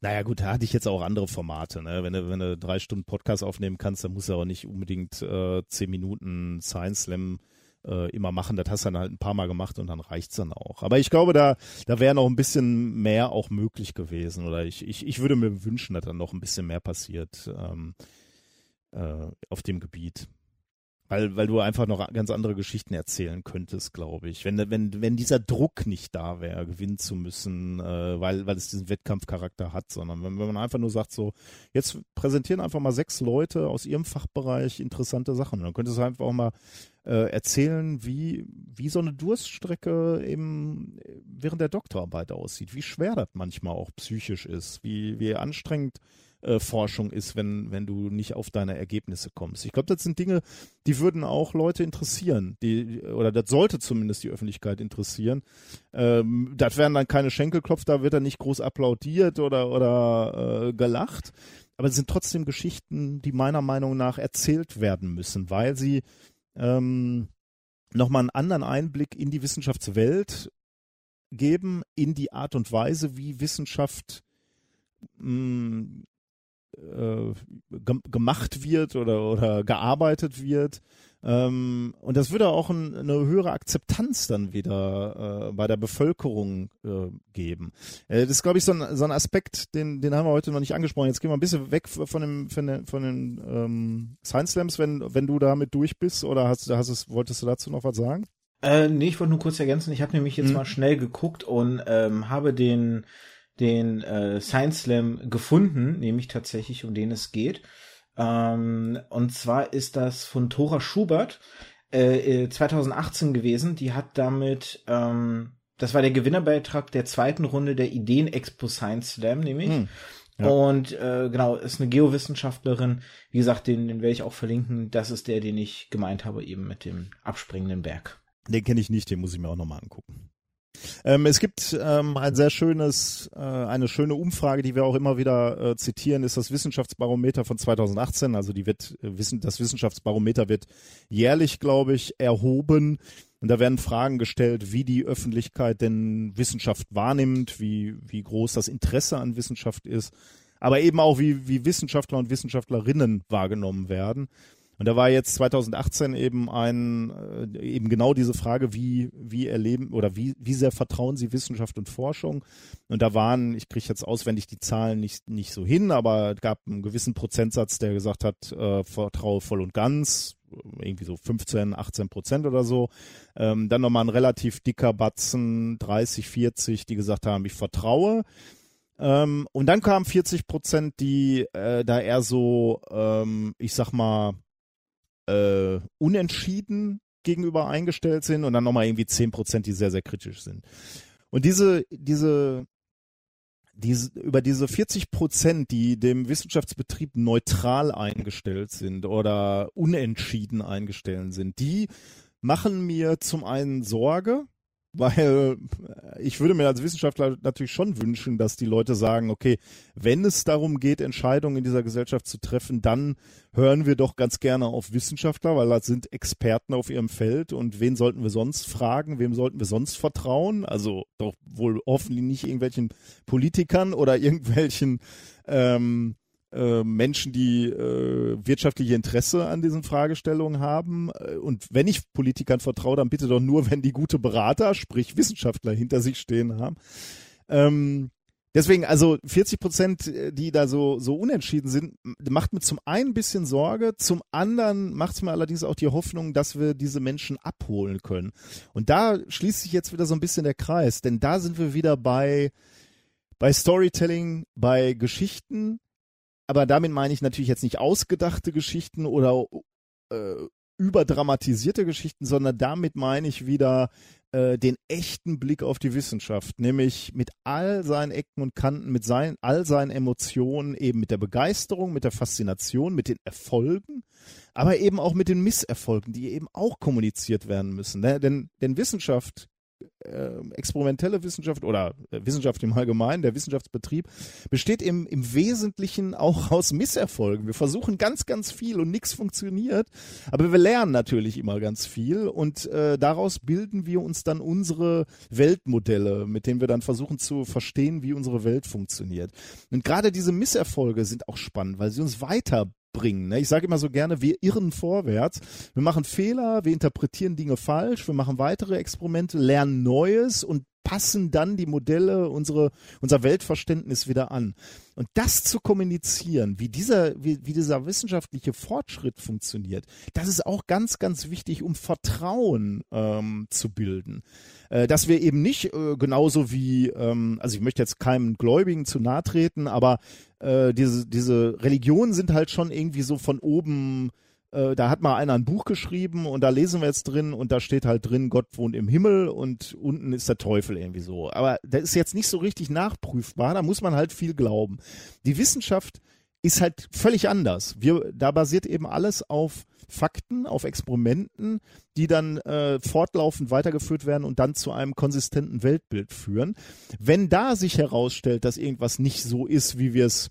naja gut, da hatte ich jetzt auch andere Formate. Ne? Wenn, du, wenn du drei Stunden Podcast aufnehmen kannst, dann muss du auch nicht unbedingt äh, zehn Minuten Science Slam äh, immer machen. Das hast du dann halt ein paar Mal gemacht und dann reicht's dann auch. Aber ich glaube, da, da wäre noch ein bisschen mehr auch möglich gewesen. Oder ich, ich, ich würde mir wünschen, dass dann noch ein bisschen mehr passiert ähm, äh, auf dem Gebiet. Weil, weil du einfach noch ganz andere Geschichten erzählen könntest, glaube ich. Wenn, wenn, wenn dieser Druck nicht da wäre, gewinnen zu müssen, äh, weil, weil es diesen Wettkampfcharakter hat, sondern wenn, wenn man einfach nur sagt, so, jetzt präsentieren einfach mal sechs Leute aus ihrem Fachbereich interessante Sachen. dann könntest du einfach auch mal äh, erzählen, wie, wie so eine Durststrecke eben während der Doktorarbeit aussieht, wie schwer das manchmal auch psychisch ist, wie, wie anstrengend äh, Forschung ist, wenn, wenn du nicht auf deine Ergebnisse kommst. Ich glaube, das sind Dinge, die würden auch Leute interessieren, die, oder das sollte zumindest die Öffentlichkeit interessieren. Ähm, das wären dann keine Schenkelklopf, da wird dann nicht groß applaudiert oder, oder äh, gelacht. Aber es sind trotzdem Geschichten, die meiner Meinung nach erzählt werden müssen, weil sie ähm, nochmal einen anderen Einblick in die Wissenschaftswelt geben, in die Art und Weise, wie Wissenschaft mh, äh, gemacht wird oder, oder gearbeitet wird. Ähm, und das würde auch ein, eine höhere Akzeptanz dann wieder äh, bei der Bevölkerung äh, geben. Äh, das ist, glaube ich, so ein, so ein Aspekt, den, den haben wir heute noch nicht angesprochen. Jetzt gehen wir ein bisschen weg von dem, von den, von den ähm, Science Slams, wenn, wenn du damit durch bist, oder hast, hast es, wolltest du dazu noch was sagen?
Äh, nee, ich wollte nur kurz ergänzen, ich habe nämlich jetzt hm. mal schnell geguckt und ähm, habe den, den äh, Science Slam gefunden, nämlich tatsächlich, um den es geht. Ähm, und zwar ist das von Tora Schubert äh, 2018 äh, gewesen. Die hat damit, ähm, das war der Gewinnerbeitrag der zweiten Runde der Ideen Expo Science Slam, nämlich. Hm. Ja. Und äh, genau, ist eine Geowissenschaftlerin. Wie gesagt, den, den werde ich auch verlinken. Das ist der, den ich gemeint habe, eben mit dem abspringenden Berg.
Den kenne ich nicht, den muss ich mir auch nochmal angucken. Ähm, es gibt ähm, ein sehr schönes, äh, eine schöne Umfrage, die wir auch immer wieder äh, zitieren, ist das Wissenschaftsbarometer von 2018. Also die wird, äh, wissen, das Wissenschaftsbarometer wird jährlich, glaube ich, erhoben. Und da werden Fragen gestellt, wie die Öffentlichkeit denn Wissenschaft wahrnimmt, wie, wie groß das Interesse an Wissenschaft ist, aber eben auch, wie, wie Wissenschaftler und Wissenschaftlerinnen wahrgenommen werden. Und da war jetzt 2018 eben ein, äh, eben genau diese Frage, wie, wie erleben oder wie, wie sehr vertrauen Sie Wissenschaft und Forschung? Und da waren, ich kriege jetzt auswendig die Zahlen nicht, nicht so hin, aber gab einen gewissen Prozentsatz, der gesagt hat, äh, vertraue voll und ganz, irgendwie so 15, 18 Prozent oder so. Ähm, dann nochmal ein relativ dicker Batzen, 30, 40, die gesagt haben, ich vertraue. Ähm, und dann kamen 40 Prozent, die äh, da eher so, ähm, ich sag mal, äh, unentschieden gegenüber eingestellt sind und dann nochmal irgendwie 10 Prozent, die sehr, sehr kritisch sind. Und diese, diese, diese, über diese 40 Prozent, die dem Wissenschaftsbetrieb neutral eingestellt sind oder unentschieden eingestellt sind, die machen mir zum einen Sorge, weil äh, ich würde mir als Wissenschaftler natürlich schon wünschen, dass die Leute sagen, okay, wenn es darum geht, Entscheidungen in dieser Gesellschaft zu treffen, dann hören wir doch ganz gerne auf Wissenschaftler, weil das sind Experten auf ihrem Feld und wen sollten wir sonst fragen, wem sollten wir sonst vertrauen? Also doch wohl hoffentlich nicht irgendwelchen Politikern oder irgendwelchen ähm, äh, Menschen, die äh, wirtschaftliche Interesse an diesen Fragestellungen haben. Äh, und wenn ich Politikern vertraue, dann bitte doch nur, wenn die gute Berater, sprich Wissenschaftler hinter sich stehen haben. Ähm, deswegen, also 40 Prozent, äh, die da so, so unentschieden sind, macht mir zum einen ein bisschen Sorge, zum anderen macht es mir allerdings auch die Hoffnung, dass wir diese Menschen abholen können. Und da schließt sich jetzt wieder so ein bisschen der Kreis, denn da sind wir wieder bei, bei Storytelling, bei Geschichten, aber damit meine ich natürlich jetzt nicht ausgedachte Geschichten oder äh, überdramatisierte Geschichten, sondern damit meine ich wieder äh, den echten Blick auf die Wissenschaft, nämlich mit all seinen Ecken und Kanten, mit seinen, all seinen Emotionen, eben mit der Begeisterung, mit der Faszination, mit den Erfolgen, aber eben auch mit den Misserfolgen, die eben auch kommuniziert werden müssen. Ne? Denn, denn Wissenschaft experimentelle Wissenschaft oder äh, Wissenschaft im Allgemeinen, der Wissenschaftsbetrieb, besteht im, im Wesentlichen auch aus Misserfolgen. Wir versuchen ganz, ganz viel und nichts funktioniert, aber wir lernen natürlich immer ganz viel und äh, daraus bilden wir uns dann unsere Weltmodelle, mit denen wir dann versuchen zu verstehen, wie unsere Welt funktioniert. Und gerade diese Misserfolge sind auch spannend, weil sie uns weiter bringen. Ne? Ich sage immer so gerne, wir irren vorwärts. Wir machen Fehler, wir interpretieren Dinge falsch, wir machen weitere Experimente, lernen Neues und passen dann die Modelle, unsere, unser Weltverständnis wieder an. Und das zu kommunizieren, wie dieser, wie, wie dieser wissenschaftliche Fortschritt funktioniert, das ist auch ganz, ganz wichtig, um Vertrauen ähm, zu bilden. Äh, dass wir eben nicht äh, genauso wie, ähm, also ich möchte jetzt keinem Gläubigen zu nahe treten, aber äh, diese, diese Religionen sind halt schon irgendwie so von oben äh, da hat mal einer ein Buch geschrieben und da lesen wir jetzt drin und da steht halt drin, Gott wohnt im Himmel und unten ist der Teufel irgendwie so. Aber der ist jetzt nicht so richtig nachprüfbar, da muss man halt viel glauben. Die Wissenschaft ist halt völlig anders. Wir, da basiert eben alles auf Fakten, auf Experimenten, die dann äh, fortlaufend weitergeführt werden und dann zu einem konsistenten Weltbild führen. Wenn da sich herausstellt, dass irgendwas nicht so ist, wie wir es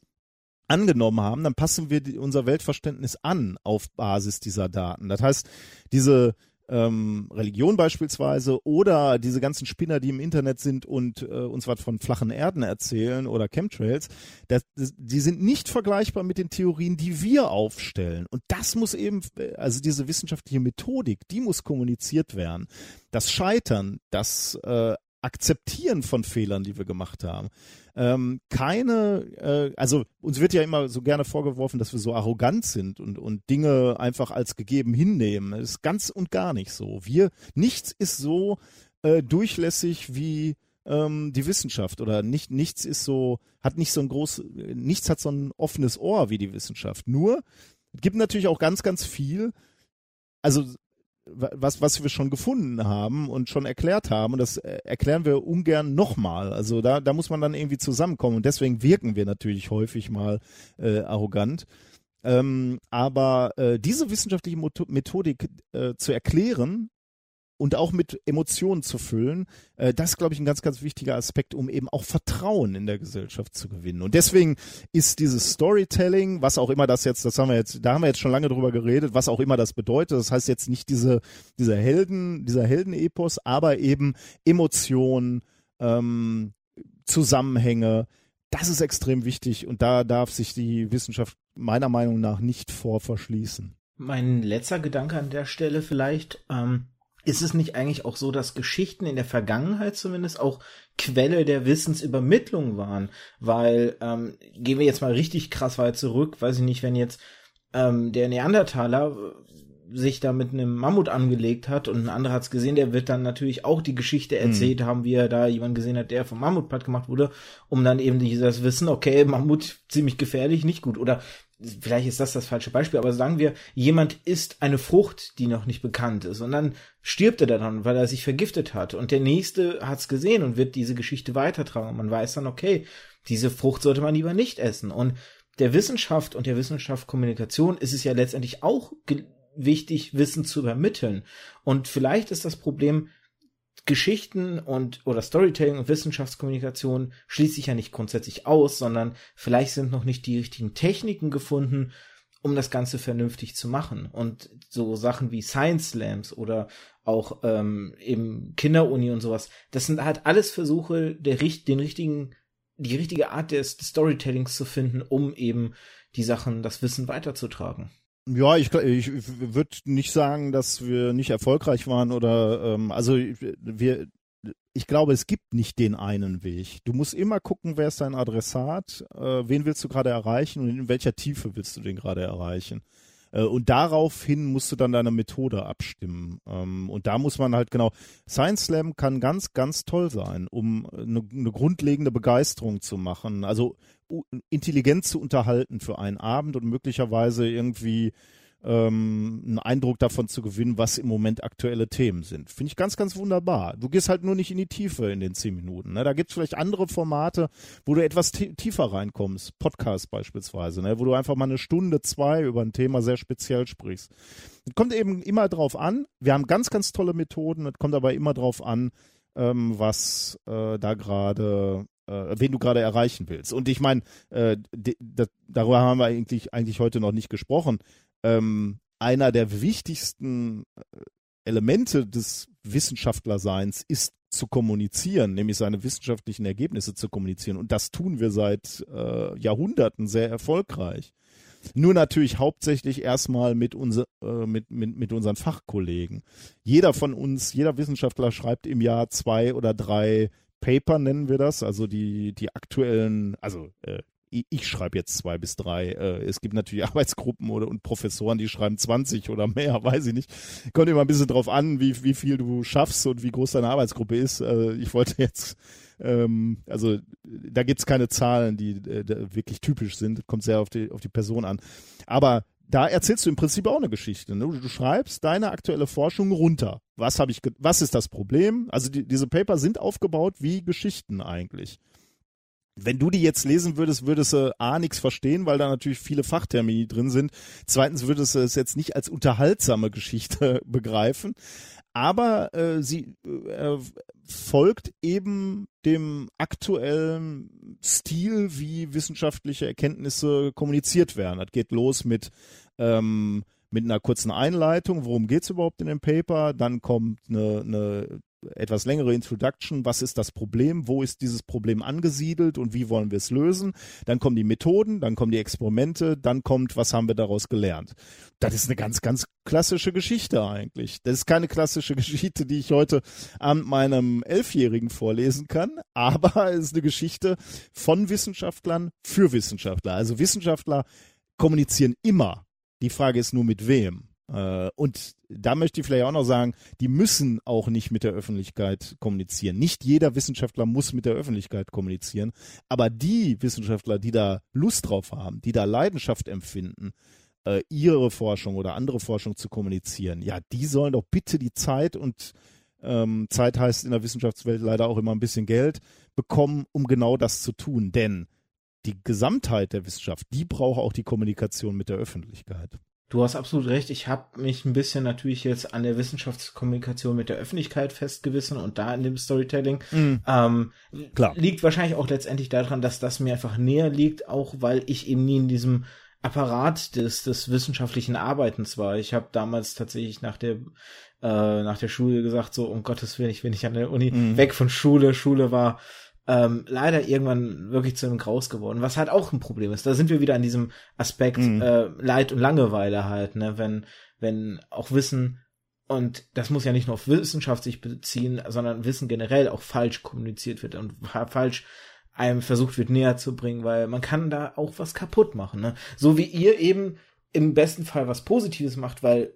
angenommen haben, dann passen wir die, unser Weltverständnis an auf Basis dieser Daten. Das heißt, diese ähm, Religion beispielsweise oder diese ganzen Spinner, die im Internet sind und äh, uns was von flachen Erden erzählen oder Chemtrails, das, das, die sind nicht vergleichbar mit den Theorien, die wir aufstellen. Und das muss eben, also diese wissenschaftliche Methodik, die muss kommuniziert werden. Das Scheitern, das äh, Akzeptieren von Fehlern, die wir gemacht haben. Ähm, keine, äh, also uns wird ja immer so gerne vorgeworfen, dass wir so arrogant sind und, und Dinge einfach als gegeben hinnehmen. Das ist ganz und gar nicht so. Wir, nichts ist so äh, durchlässig wie ähm, die Wissenschaft oder nicht, nichts ist so, hat nicht so ein groß, nichts hat so ein offenes Ohr wie die Wissenschaft. Nur, gibt natürlich auch ganz, ganz viel, also was, was wir schon gefunden haben und schon erklärt haben. Und das äh, erklären wir ungern nochmal. Also da, da muss man dann irgendwie zusammenkommen. Und deswegen wirken wir natürlich häufig mal äh, arrogant. Ähm, aber äh, diese wissenschaftliche Methodik äh, zu erklären, und auch mit Emotionen zu füllen, äh, das glaube ich, ein ganz, ganz wichtiger Aspekt, um eben auch Vertrauen in der Gesellschaft zu gewinnen. Und deswegen ist dieses Storytelling, was auch immer das jetzt, das haben wir jetzt, da haben wir jetzt schon lange drüber geredet, was auch immer das bedeutet. Das heißt jetzt nicht diese, dieser Helden, dieser Heldenepos, aber eben Emotionen, ähm, Zusammenhänge, das ist extrem wichtig und da darf sich die Wissenschaft meiner Meinung nach nicht vor verschließen.
Mein letzter Gedanke an der Stelle vielleicht, ähm, ist es nicht eigentlich auch so, dass Geschichten in der Vergangenheit zumindest auch Quelle der Wissensübermittlung waren? Weil, ähm, gehen wir jetzt mal richtig krass weit zurück, weiß ich nicht, wenn jetzt ähm, der Neandertaler äh, sich da mit einem Mammut angelegt hat und ein anderer hat es gesehen, der wird dann natürlich auch die Geschichte mhm. erzählt mhm. haben, wie er da jemanden gesehen hat, der vom Mammut platt gemacht wurde, um dann eben dieses Wissen, okay, Mammut ziemlich gefährlich, nicht gut. Oder vielleicht ist das das falsche Beispiel, aber sagen wir, jemand isst eine Frucht, die noch nicht bekannt ist und dann stirbt er dann, weil er sich vergiftet hat und der nächste hat es gesehen und wird diese Geschichte weitertragen. Und man weiß dann, okay, diese Frucht sollte man lieber nicht essen. Und der Wissenschaft und der Wissenschaft Kommunikation ist es ja letztendlich auch wichtig, Wissen zu übermitteln und vielleicht ist das Problem, Geschichten und oder Storytelling und Wissenschaftskommunikation schließt sich ja nicht grundsätzlich aus, sondern vielleicht sind noch nicht die richtigen Techniken gefunden, um das Ganze vernünftig zu machen. Und so Sachen wie Science Slams oder auch ähm, eben Kinderuni und sowas, das sind halt alles Versuche, der, den richtigen, die richtige Art des Storytellings zu finden, um eben die Sachen, das Wissen weiterzutragen.
Ja, ich, ich würde nicht sagen, dass wir nicht erfolgreich waren oder ähm, also wir ich glaube, es gibt nicht den einen Weg. Du musst immer gucken, wer ist dein Adressat, äh, wen willst du gerade erreichen und in welcher Tiefe willst du den gerade erreichen. Äh, und daraufhin musst du dann deine Methode abstimmen. Ähm, und da muss man halt genau, Science Slam kann ganz, ganz toll sein, um eine, eine grundlegende Begeisterung zu machen. Also intelligent zu unterhalten für einen Abend und möglicherweise irgendwie ähm, einen Eindruck davon zu gewinnen, was im Moment aktuelle Themen sind. Finde ich ganz, ganz wunderbar. Du gehst halt nur nicht in die Tiefe in den zehn Minuten. Ne? Da gibt es vielleicht andere Formate, wo du etwas tiefer reinkommst. Podcast beispielsweise, ne? wo du einfach mal eine Stunde, zwei über ein Thema sehr speziell sprichst. Es kommt eben immer drauf an. Wir haben ganz, ganz tolle Methoden. Es kommt aber immer drauf an, ähm, was äh, da gerade äh, wen du gerade erreichen willst. Und ich meine, äh, darüber haben wir eigentlich, eigentlich heute noch nicht gesprochen. Ähm, einer der wichtigsten äh, Elemente des Wissenschaftlerseins ist zu kommunizieren, nämlich seine wissenschaftlichen Ergebnisse zu kommunizieren. Und das tun wir seit äh, Jahrhunderten sehr erfolgreich. Nur natürlich hauptsächlich erstmal mit, unser, äh, mit, mit, mit unseren Fachkollegen. Jeder von uns, jeder Wissenschaftler schreibt im Jahr zwei oder drei Paper nennen wir das, also die, die aktuellen, also äh, ich schreibe jetzt zwei bis drei. Äh, es gibt natürlich Arbeitsgruppen oder und Professoren, die schreiben 20 oder mehr, weiß ich nicht. Kommt immer ein bisschen drauf an, wie, wie viel du schaffst und wie groß deine Arbeitsgruppe ist. Äh, ich wollte jetzt, ähm, also da gibt's keine Zahlen, die äh, wirklich typisch sind. Kommt sehr auf die, auf die Person an. Aber da erzählst du im Prinzip auch eine Geschichte. Ne? Du schreibst deine aktuelle Forschung runter. Was habe ich, was ist das Problem? Also die, diese Paper sind aufgebaut wie Geschichten eigentlich. Wenn du die jetzt lesen würdest, würdest du A, nichts verstehen, weil da natürlich viele Fachtermini drin sind. Zweitens würdest du es jetzt nicht als unterhaltsame Geschichte begreifen. Aber äh, sie äh, folgt eben dem aktuellen Stil, wie wissenschaftliche Erkenntnisse kommuniziert werden. Das geht los mit ähm, mit einer kurzen Einleitung, worum geht's überhaupt in dem Paper, dann kommt eine, eine etwas längere Introduction, was ist das Problem, wo ist dieses Problem angesiedelt und wie wollen wir es lösen. Dann kommen die Methoden, dann kommen die Experimente, dann kommt, was haben wir daraus gelernt. Das ist eine ganz, ganz klassische Geschichte eigentlich. Das ist keine klassische Geschichte, die ich heute an meinem Elfjährigen vorlesen kann, aber es ist eine Geschichte von Wissenschaftlern für Wissenschaftler. Also Wissenschaftler kommunizieren immer. Die Frage ist nur mit wem. Äh, und da möchte ich vielleicht auch noch sagen, die müssen auch nicht mit der Öffentlichkeit kommunizieren. Nicht jeder Wissenschaftler muss mit der Öffentlichkeit kommunizieren, aber die Wissenschaftler, die da Lust drauf haben, die da Leidenschaft empfinden, äh, ihre Forschung oder andere Forschung zu kommunizieren, ja, die sollen doch bitte die Zeit und ähm, Zeit heißt in der Wissenschaftswelt leider auch immer ein bisschen Geld bekommen, um genau das zu tun. Denn die Gesamtheit der Wissenschaft, die braucht auch die Kommunikation mit der Öffentlichkeit.
Du hast absolut recht. Ich habe mich ein bisschen natürlich jetzt an der Wissenschaftskommunikation mit der Öffentlichkeit festgewissen und da in dem Storytelling. Mhm. Ähm, Klar. Liegt wahrscheinlich auch letztendlich daran, dass das mir einfach näher liegt, auch weil ich eben nie in diesem Apparat des, des wissenschaftlichen Arbeitens war. Ich habe damals tatsächlich nach der äh, nach der Schule gesagt, so um Gottes Willen, ich will nicht an der Uni, mhm. weg von Schule. Schule war ähm, leider irgendwann wirklich zu einem Graus geworden, was halt auch ein Problem ist. Da sind wir wieder an diesem Aspekt mhm. äh, Leid und Langeweile halt, ne, wenn wenn auch Wissen und das muss ja nicht nur auf Wissenschaft sich beziehen, sondern Wissen generell auch falsch kommuniziert wird und falsch einem versucht wird näher zu bringen, weil man kann da auch was kaputt machen, ne? So wie ihr eben im besten Fall was Positives macht, weil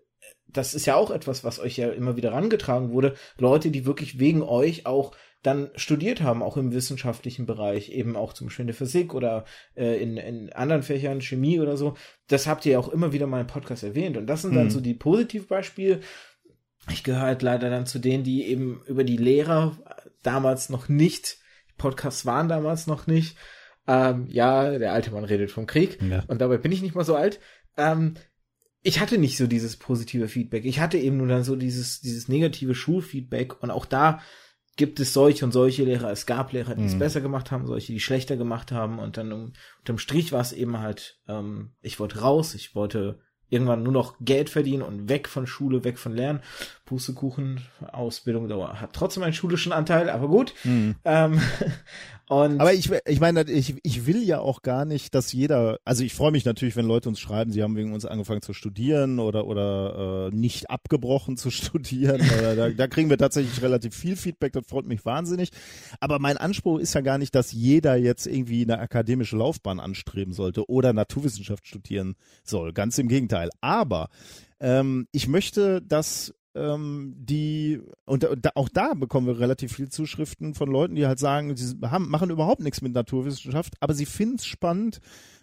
das ist ja auch etwas, was euch ja immer wieder rangetragen wurde. Leute, die wirklich wegen euch auch dann studiert haben, auch im wissenschaftlichen Bereich, eben auch zum Beispiel in der Physik oder äh, in, in anderen Fächern, Chemie oder so. Das habt ihr ja auch immer wieder mal im Podcast erwähnt. Und das sind dann mhm. so die Positivbeispiele. Ich gehöre halt leider dann zu denen, die eben über die Lehrer damals noch nicht, Podcasts waren damals noch nicht. Ähm, ja, der alte Mann redet vom Krieg. Ja. Und dabei bin ich nicht mal so alt. Ähm, ich hatte nicht so dieses positive Feedback. Ich hatte eben nur dann so dieses, dieses negative Schulfeedback. Und auch da gibt es solche und solche Lehrer. Es gab Lehrer, die mhm. es besser gemacht haben, solche, die schlechter gemacht haben. Und dann um, unterm Strich war es eben halt, ähm, ich wollte raus, ich wollte irgendwann nur noch Geld verdienen und weg von Schule, weg von Lernen. Pustekuchen, Ausbildung dauer hat trotzdem einen schulischen Anteil, aber gut. Mhm. Ähm,
und aber ich, ich meine, ich, ich will ja auch gar nicht, dass jeder, also ich freue mich natürlich, wenn Leute uns schreiben, sie haben wegen uns angefangen zu studieren oder oder äh, nicht abgebrochen zu studieren. oder da, da kriegen wir tatsächlich relativ viel Feedback, das freut mich wahnsinnig. Aber mein Anspruch ist ja gar nicht, dass jeder jetzt irgendwie eine akademische Laufbahn anstreben sollte oder Naturwissenschaft studieren soll. Ganz im Gegenteil. Aber ähm, ich möchte, dass ähm, die, und, und auch da bekommen wir relativ viele Zuschriften von Leuten, die halt sagen, sie haben, machen überhaupt nichts mit Naturwissenschaft, aber sie finden es spannend,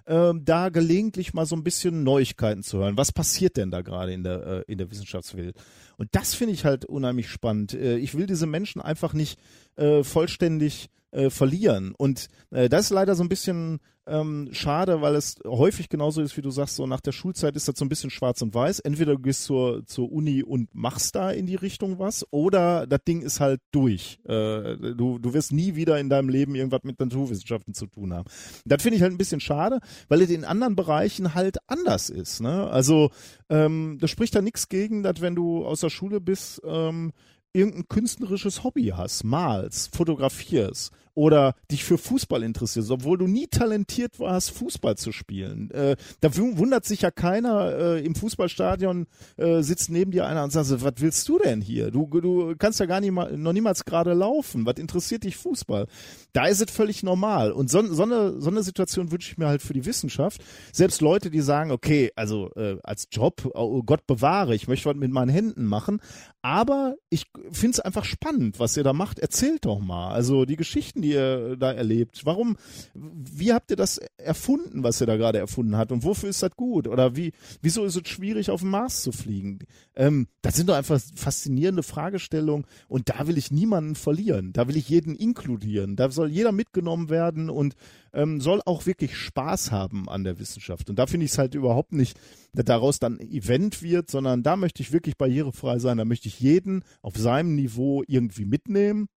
äh, da gelegentlich mal so ein bisschen Neuigkeiten zu hören. Was passiert denn da gerade in der, äh, in der Wissenschaftswelt? Und das finde ich halt unheimlich spannend. Äh, ich will diese Menschen einfach nicht äh, vollständig äh, verlieren. Und äh, das ist leider so ein bisschen ähm, schade, weil es häufig genauso ist, wie du sagst, so nach der Schulzeit ist das so ein bisschen schwarz und weiß. Entweder du gehst zur, zur Uni und machst da in die Richtung was, oder das Ding ist halt durch. Äh, du, du wirst nie wieder in deinem Leben irgendwas mit Naturwissenschaften zu tun haben. Das finde ich halt ein bisschen schade, weil es in anderen Bereichen halt anders ist. Ne? Also ähm, das spricht da nichts gegen, dass wenn du aus der Schule bist, ähm, irgendein künstlerisches Hobby hast, malst, fotografierst oder dich für Fußball interessierst, obwohl du nie talentiert warst, Fußball zu spielen. Äh, da wundert sich ja keiner äh, im Fußballstadion, äh, sitzt neben dir einer und sagt, was willst du denn hier? Du, du kannst ja gar nicht mal, noch niemals gerade laufen. Was interessiert dich Fußball? Da ist es völlig normal. Und so, so, eine, so eine Situation wünsche ich mir halt für die Wissenschaft. Selbst Leute, die sagen, okay, also äh, als Job, oh Gott bewahre, ich möchte was mit meinen Händen machen, aber ich finde es einfach spannend, was ihr da macht. Erzählt doch mal. Also die Geschichten, die ihr da erlebt. Warum, wie habt ihr das erfunden, was ihr da gerade erfunden habt? Und wofür ist das gut? Oder wie, wieso ist es schwierig, auf den Mars zu fliegen? Ähm, das sind doch einfach faszinierende Fragestellungen. Und da will ich niemanden verlieren. Da will ich jeden inkludieren. Da soll jeder mitgenommen werden und ähm, soll auch wirklich Spaß haben an der Wissenschaft. Und da finde ich es halt überhaupt nicht, dass daraus dann ein Event wird, sondern da möchte ich wirklich barrierefrei sein. Da möchte ich jeden auf seinem Niveau irgendwie mitnehmen.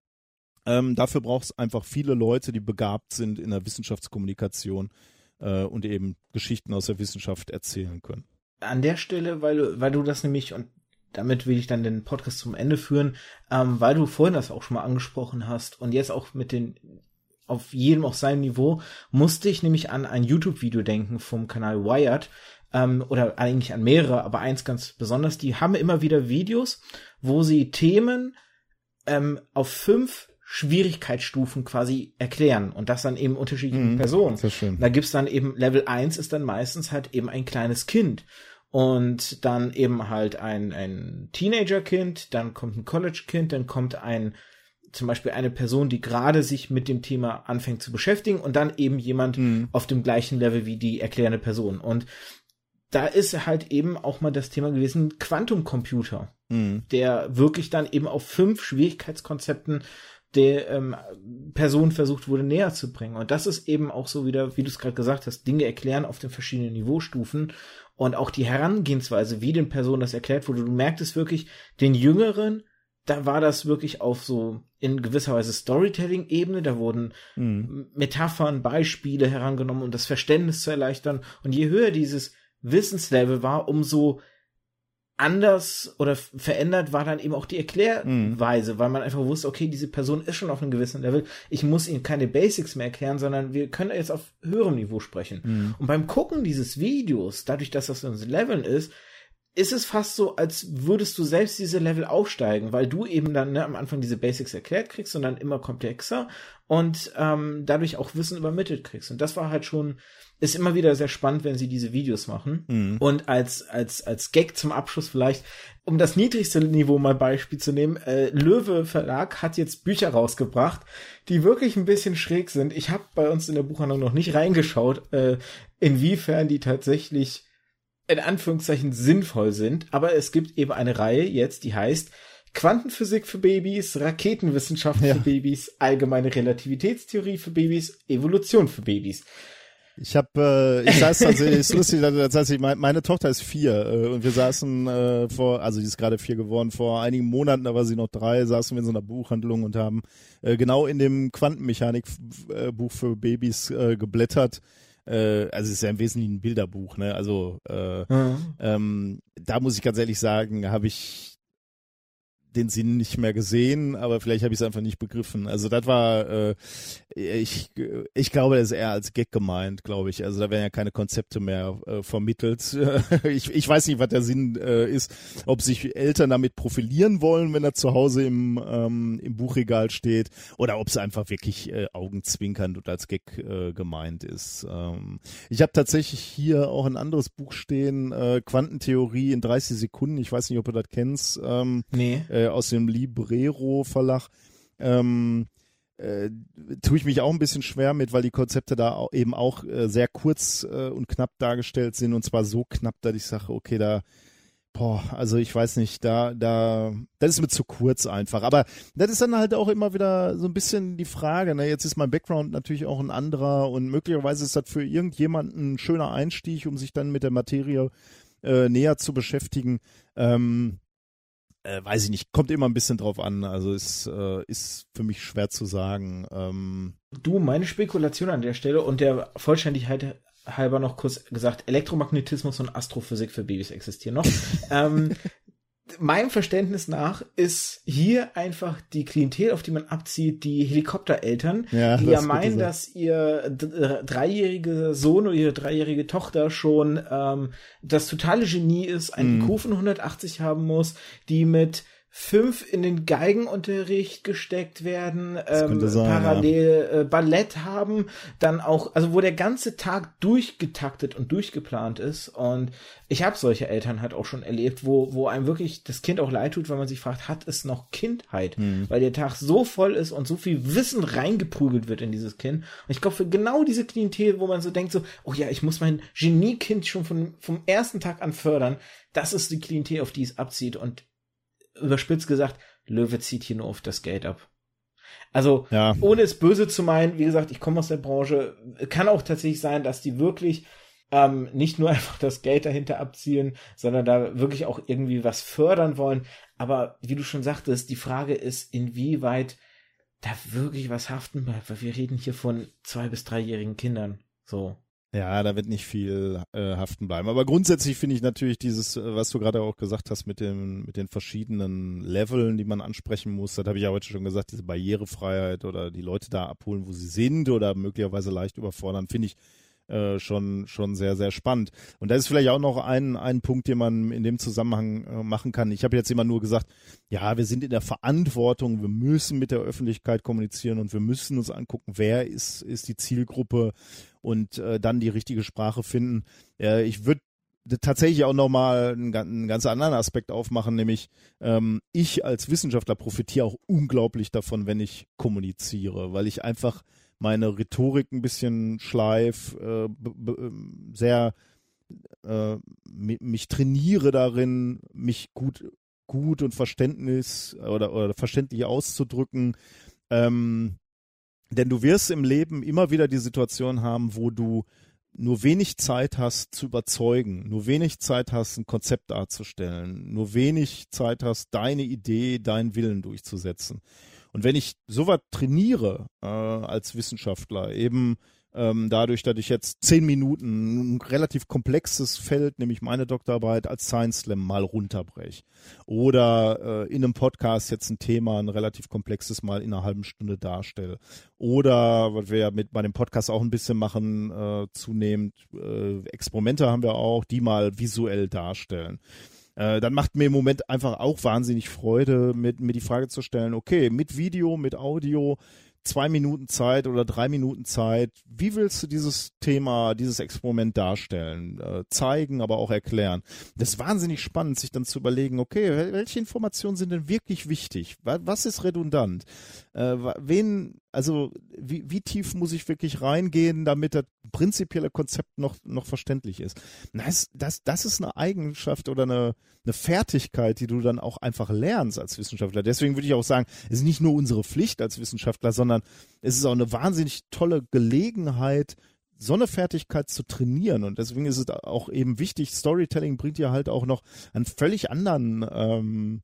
Ähm, dafür braucht es einfach viele Leute, die begabt sind in der Wissenschaftskommunikation äh, und eben Geschichten aus der Wissenschaft erzählen können.
an der Stelle, weil, weil du das nämlich, und damit will ich dann den Podcast zum Ende führen, ähm, weil du vorhin das auch schon mal angesprochen hast und jetzt auch mit den auf jedem auf seinem Niveau musste ich nämlich an ein YouTube-Video denken vom Kanal Wired ähm, oder eigentlich an mehrere, aber eins ganz besonders. Die haben immer wieder Videos, wo sie Themen ähm, auf fünf Schwierigkeitsstufen quasi erklären und das dann eben unterschiedlichen mhm, Personen. Da gibt's dann eben Level 1 ist dann meistens halt eben ein kleines Kind und dann eben halt ein, ein Teenager-Kind, dann kommt ein College-Kind, dann kommt ein zum Beispiel eine Person, die gerade sich mit dem Thema anfängt zu beschäftigen und dann eben jemand mhm. auf dem gleichen Level wie die erklärende Person. Und da ist halt eben auch mal das Thema gewesen, Quantumcomputer, mhm. der wirklich dann eben auf fünf Schwierigkeitskonzepten der ähm, Person versucht wurde näher zu bringen. Und das ist eben auch so wieder, wie du es gerade gesagt hast, Dinge erklären auf den verschiedenen Niveaustufen und auch die Herangehensweise, wie den Personen das erklärt wurde. Du merktest wirklich, den Jüngeren, da war das wirklich auf so in gewisser Weise Storytelling-Ebene. Da wurden mhm. Metaphern, Beispiele herangenommen, um das Verständnis zu erleichtern. Und je höher dieses Wissenslevel war, umso anders oder verändert war dann eben auch die Erklärweise, mhm. weil man einfach wusste, okay, diese Person ist schon auf einem gewissen Level. Ich muss ihnen keine Basics mehr erklären, sondern wir können jetzt auf höherem Niveau sprechen. Mhm. Und beim Gucken dieses Videos, dadurch, dass das in so Leveln ist, ist es fast so, als würdest du selbst diese Level aufsteigen, weil du eben dann ne, am Anfang diese Basics erklärt kriegst und dann immer komplexer und ähm, dadurch auch Wissen übermittelt kriegst. Und das war halt schon, ist immer wieder sehr spannend, wenn sie diese Videos machen. Mhm. Und als, als, als Gag zum Abschluss vielleicht, um das niedrigste Niveau mal Beispiel zu nehmen, äh, Löwe Verlag hat jetzt Bücher rausgebracht, die wirklich ein bisschen schräg sind. Ich habe bei uns in der Buchhandlung noch nicht reingeschaut, äh, inwiefern die tatsächlich in Anführungszeichen sinnvoll sind, aber es gibt eben eine Reihe jetzt, die heißt Quantenphysik für Babys, Raketenwissenschaft ja. für Babys, allgemeine Relativitätstheorie für Babys, Evolution für Babys.
Ich habe, äh, ich saß tatsächlich, ist lustig, das heißt, meine, meine Tochter ist vier äh, und wir saßen äh, vor, also die ist gerade vier geworden, vor einigen Monaten, da war sie noch drei, saßen wir in so einer Buchhandlung und haben äh, genau in dem Quantenmechanik-Buch äh, für Babys äh, geblättert äh, also es ist ja im Wesentlichen ein Bilderbuch, ne? Also äh, mhm. ähm, da muss ich ganz ehrlich sagen, habe ich den Sinn nicht mehr gesehen, aber vielleicht habe ich es einfach nicht begriffen. Also das war, äh, ich, ich glaube, das ist eher als Gag gemeint, glaube ich. Also da werden ja keine Konzepte mehr äh, vermittelt. ich, ich weiß nicht, was der Sinn äh, ist, ob sich Eltern damit profilieren wollen, wenn er zu Hause im, ähm, im Buchregal steht, oder ob es einfach wirklich äh, Augenzwinkern und als Gag äh, gemeint ist. Ähm, ich habe tatsächlich hier auch ein anderes Buch stehen, äh, Quantentheorie in 30 Sekunden. Ich weiß nicht, ob du das kennst. Ähm, nee. Äh, äh, aus dem Librero Verlag. Ähm, äh, tue ich mich auch ein bisschen schwer mit, weil die Konzepte da auch eben auch äh, sehr kurz äh, und knapp dargestellt sind und zwar so knapp, dass ich sage, okay, da boah, also ich weiß nicht, da da das ist mir zu kurz einfach, aber das ist dann halt auch immer wieder so ein bisschen die Frage, ne, jetzt ist mein Background natürlich auch ein anderer und möglicherweise ist das für irgendjemanden ein schöner Einstieg, um sich dann mit der Materie äh, näher zu beschäftigen. Ähm, äh, weiß ich nicht, kommt immer ein bisschen drauf an. Also es äh, ist für mich schwer zu sagen. Ähm,
du, meine Spekulation an der Stelle und der Vollständigkeit halber noch kurz gesagt, Elektromagnetismus und Astrophysik für Babys existieren noch. ähm, meinem Verständnis nach ist hier einfach die Klientel, auf die man abzieht, die Helikoptereltern, ja, die ja meinen, dass ihr dreijähriger Sohn oder ihre dreijährige Tochter schon ähm, das totale Genie ist, einen mm. IQ von 180 haben muss, die mit fünf in den Geigenunterricht gesteckt werden, ähm, sein, parallel ja. äh, Ballett haben, dann auch, also wo der ganze Tag durchgetaktet und durchgeplant ist. Und ich habe solche Eltern halt auch schon erlebt, wo, wo einem wirklich das Kind auch leid tut, weil man sich fragt, hat es noch Kindheit? Hm. Weil der Tag so voll ist und so viel Wissen reingeprügelt wird in dieses Kind. Und ich glaube, für genau diese Klientel, wo man so denkt, so, oh ja, ich muss mein Geniekind schon von, vom ersten Tag an fördern, das ist die Klientel, auf die es abzieht. Und überspitzt gesagt, Löwe zieht hier nur auf das Geld ab. Also, ja. ohne es böse zu meinen, wie gesagt, ich komme aus der Branche, kann auch tatsächlich sein, dass die wirklich ähm, nicht nur einfach das Geld dahinter abziehen, sondern da wirklich auch irgendwie was fördern wollen. Aber wie du schon sagtest, die Frage ist, inwieweit da wirklich was haften bleibt, weil wir reden hier von zwei bis dreijährigen Kindern. So.
Ja, da wird nicht viel äh, haften bleiben. Aber grundsätzlich finde ich natürlich dieses, äh, was du gerade auch gesagt hast mit dem, mit den verschiedenen Leveln, die man ansprechen muss, das habe ich ja heute schon gesagt, diese Barrierefreiheit oder die Leute da abholen, wo sie sind oder möglicherweise leicht überfordern, finde ich äh, schon, schon sehr, sehr spannend. Und da ist vielleicht auch noch ein, ein Punkt, den man in dem Zusammenhang äh, machen kann. Ich habe jetzt immer nur gesagt, ja, wir sind in der Verantwortung, wir müssen mit der Öffentlichkeit kommunizieren und wir müssen uns angucken, wer ist, ist die Zielgruppe und äh, dann die richtige Sprache finden. Äh, ich würde tatsächlich auch nochmal einen, einen ganz anderen Aspekt aufmachen, nämlich ähm, ich als Wissenschaftler profitiere auch unglaublich davon, wenn ich kommuniziere, weil ich einfach meine Rhetorik ein bisschen schleif, äh, ähm, sehr äh, mich trainiere darin, mich gut gut und Verständnis oder, oder verständlich auszudrücken. Ähm, denn du wirst im Leben immer wieder die Situation haben, wo du nur wenig Zeit hast zu überzeugen, nur wenig Zeit hast, ein Konzept darzustellen, nur wenig Zeit hast, deine Idee, deinen Willen durchzusetzen. Und wenn ich sowas trainiere äh, als Wissenschaftler, eben ähm, dadurch, dass ich jetzt zehn Minuten ein relativ komplexes Feld, nämlich meine Doktorarbeit als Science Slam mal runterbreche. Oder äh, in einem Podcast jetzt ein Thema, ein relativ komplexes mal in einer halben Stunde darstelle. Oder, was wir ja mit bei dem Podcast auch ein bisschen machen, äh, zunehmend, äh, Experimente haben wir auch, die mal visuell darstellen. Äh, dann macht mir im Moment einfach auch wahnsinnig Freude, mit, mir die Frage zu stellen, okay, mit Video, mit Audio, zwei Minuten Zeit oder drei Minuten Zeit. Wie willst du dieses Thema, dieses Experiment darstellen, äh, zeigen, aber auch erklären? Das ist wahnsinnig spannend, sich dann zu überlegen, okay, welche Informationen sind denn wirklich wichtig? Was ist redundant? Äh, wen, also wie, wie tief muss ich wirklich reingehen, damit das prinzipielle Konzept noch, noch verständlich ist? Das, das, das ist eine Eigenschaft oder eine, eine Fertigkeit, die du dann auch einfach lernst als Wissenschaftler. Deswegen würde ich auch sagen, es ist nicht nur unsere Pflicht als Wissenschaftler, sondern es ist auch eine wahnsinnig tolle Gelegenheit, so eine Fertigkeit zu trainieren. Und deswegen ist es auch eben wichtig, Storytelling bringt dir halt auch noch einen völlig anderen ähm,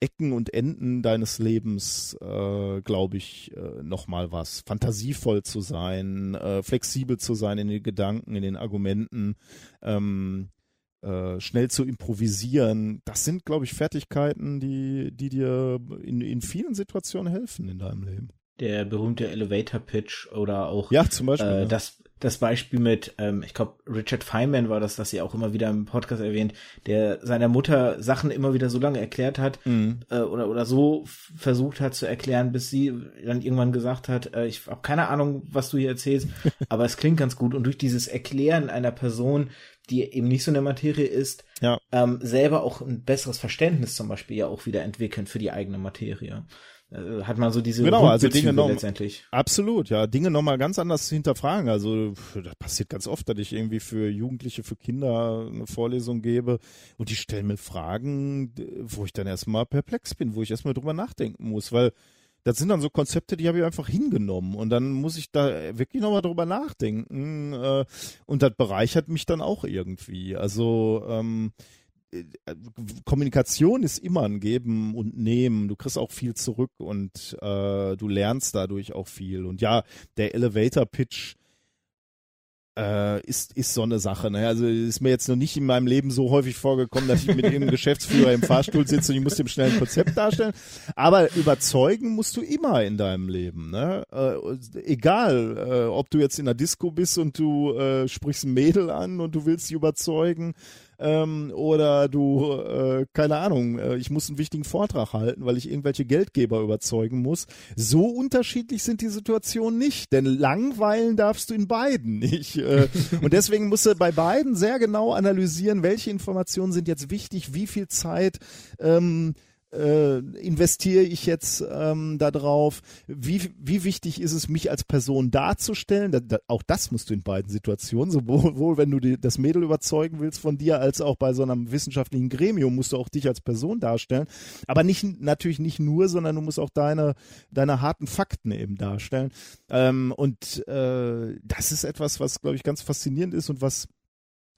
Ecken und Enden deines Lebens, äh, glaube ich, äh, nochmal was. Fantasievoll zu sein, äh, flexibel zu sein in den Gedanken, in den Argumenten, ähm, äh, schnell zu improvisieren, das sind, glaube ich, Fertigkeiten, die, die dir in, in vielen Situationen helfen in deinem Leben.
Der berühmte Elevator Pitch oder auch
ja, zum Beispiel,
äh,
ja.
das, das Beispiel mit, ähm, ich glaube, Richard Feynman war das, das sie auch immer wieder im Podcast erwähnt, der seiner Mutter Sachen immer wieder so lange erklärt hat mhm. äh, oder, oder so versucht hat zu erklären, bis sie dann irgendwann gesagt hat, äh, ich habe keine Ahnung, was du hier erzählst, aber es klingt ganz gut. Und durch dieses Erklären einer Person die eben nicht so in der Materie ist,
ja.
ähm, selber auch ein besseres Verständnis zum Beispiel ja auch wieder entwickeln für die eigene Materie. Äh, hat man so diese
genau, also Dinge noch,
letztendlich.
Absolut, ja, Dinge nochmal ganz anders hinterfragen. Also das passiert ganz oft, dass ich irgendwie für Jugendliche, für Kinder eine Vorlesung gebe und die stellen mir Fragen, wo ich dann erstmal perplex bin, wo ich erstmal drüber nachdenken muss, weil das sind dann so Konzepte, die habe ich einfach hingenommen und dann muss ich da wirklich nochmal drüber nachdenken äh, und das bereichert mich dann auch irgendwie. Also ähm, äh, Kommunikation ist immer ein Geben und Nehmen. Du kriegst auch viel zurück und äh, du lernst dadurch auch viel. Und ja, der Elevator Pitch äh, ist, ist so eine Sache. Ne? Also ist mir jetzt noch nicht in meinem Leben so häufig vorgekommen, dass ich mit irgendeinem Geschäftsführer im Fahrstuhl sitze und ich muss dem schnell ein Konzept darstellen. Aber überzeugen musst du immer in deinem Leben. Ne? Äh, egal, äh, ob du jetzt in der Disco bist und du äh, sprichst ein Mädel an und du willst sie überzeugen ähm, oder du, äh, keine Ahnung, äh, ich muss einen wichtigen Vortrag halten, weil ich irgendwelche Geldgeber überzeugen muss. So unterschiedlich sind die Situationen nicht, denn langweilen darfst du in beiden nicht. Äh, und deswegen musst du bei beiden sehr genau analysieren, welche Informationen sind jetzt wichtig, wie viel Zeit ähm, äh, investiere ich jetzt ähm, darauf? Wie, wie wichtig ist es, mich als Person darzustellen? Da, da, auch das musst du in beiden Situationen, sowohl wenn du die, das Mädel überzeugen willst von dir, als auch bei so einem wissenschaftlichen Gremium musst du auch dich als Person darstellen. Aber nicht natürlich nicht nur, sondern du musst auch deine, deine harten Fakten eben darstellen. Ähm, und äh, das ist etwas, was, glaube ich, ganz faszinierend ist und was,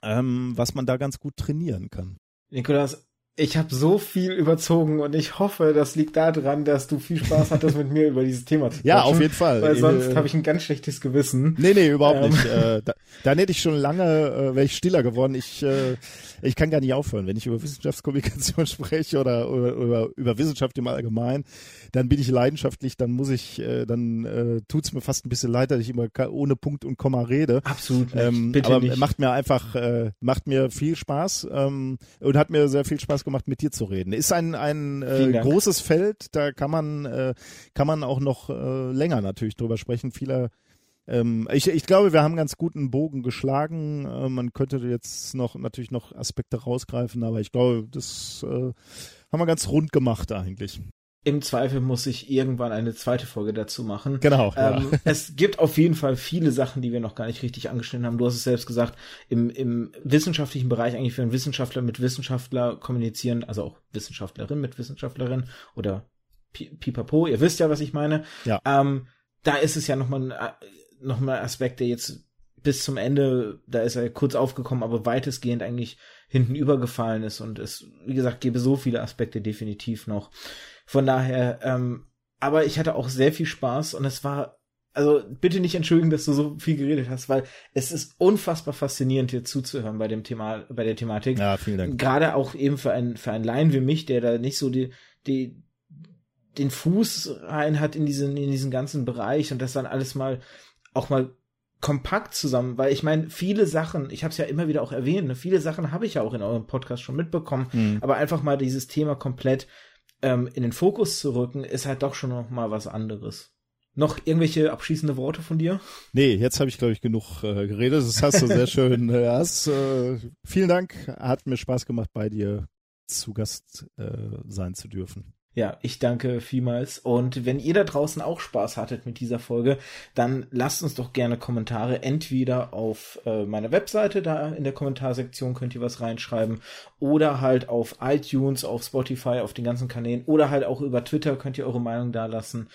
ähm, was man da ganz gut trainieren kann.
Nikolas, ich habe so viel überzogen und ich hoffe, das liegt daran, dass du viel Spaß hattest, mit mir über dieses Thema zu
sprechen. Ja, auf jeden Fall.
Weil sonst äh, habe ich ein ganz schlechtes Gewissen.
Nee, nee, überhaupt ähm. nicht. Äh, da, dann hätte ich schon lange, äh, wäre ich stiller geworden. Ich, äh, ich kann gar nicht aufhören. Wenn ich über Wissenschaftskommunikation spreche oder über, über, über Wissenschaft im Allgemeinen, dann bin ich leidenschaftlich, dann muss ich, äh, dann äh, tut's mir fast ein bisschen leid, dass ich immer ohne Punkt und Komma rede.
Absolut nicht. Ähm,
Bitte aber nicht. macht mir einfach, äh, macht mir viel Spaß ähm, und hat mir sehr viel Spaß gemacht, mit dir zu reden. Ist ein ein äh, großes Feld, da kann man äh, kann man auch noch äh, länger natürlich drüber sprechen. Viele ähm, ich, ich glaube, wir haben ganz guten Bogen geschlagen. Äh, man könnte jetzt noch natürlich noch Aspekte rausgreifen, aber ich glaube, das äh, haben wir ganz rund gemacht eigentlich.
Im Zweifel muss ich irgendwann eine zweite Folge dazu machen.
Genau.
Ähm, ja. Es gibt auf jeden Fall viele Sachen, die wir noch gar nicht richtig angeschnitten haben. Du hast es selbst gesagt, im, im wissenschaftlichen Bereich eigentlich für einen Wissenschaftler mit Wissenschaftler kommunizieren, also auch Wissenschaftlerin mit Wissenschaftlerin oder pipapo, ihr wisst ja, was ich meine.
Ja.
Ähm, da ist es ja nochmal ein, äh, noch mal Aspekt, der jetzt bis zum Ende, da ist er kurz aufgekommen, aber weitestgehend eigentlich hinten übergefallen ist und es, wie gesagt, gäbe so viele Aspekte definitiv noch. Von daher, ähm, aber ich hatte auch sehr viel Spaß und es war, also bitte nicht entschuldigen, dass du so viel geredet hast, weil es ist unfassbar faszinierend, hier zuzuhören bei dem Thema, bei der Thematik.
Ja, vielen Dank.
Gerade auch eben für einen, für einen Laien wie mich, der da nicht so die, die, den Fuß rein hat in diesen, in diesen ganzen Bereich und das dann alles mal, auch mal kompakt zusammen, weil ich meine, viele Sachen, ich habe es ja immer wieder auch erwähnt, ne, viele Sachen habe ich ja auch in eurem Podcast schon mitbekommen, mhm. aber einfach mal dieses Thema komplett ähm, in den Fokus zu rücken, ist halt doch schon noch mal was anderes. Noch irgendwelche abschließende Worte von dir?
Nee, jetzt habe ich, glaube ich, genug äh, geredet. Das hast du sehr schön. Äh, hast, äh, vielen Dank. Hat mir Spaß gemacht, bei dir zu Gast äh, sein zu dürfen.
Ja, ich danke vielmals. Und wenn ihr da draußen auch Spaß hattet mit dieser Folge, dann lasst uns doch gerne Kommentare entweder auf äh, meiner Webseite, da in der Kommentarsektion könnt ihr was reinschreiben, oder halt auf iTunes, auf Spotify, auf den ganzen Kanälen, oder halt auch über Twitter könnt ihr eure Meinung da lassen.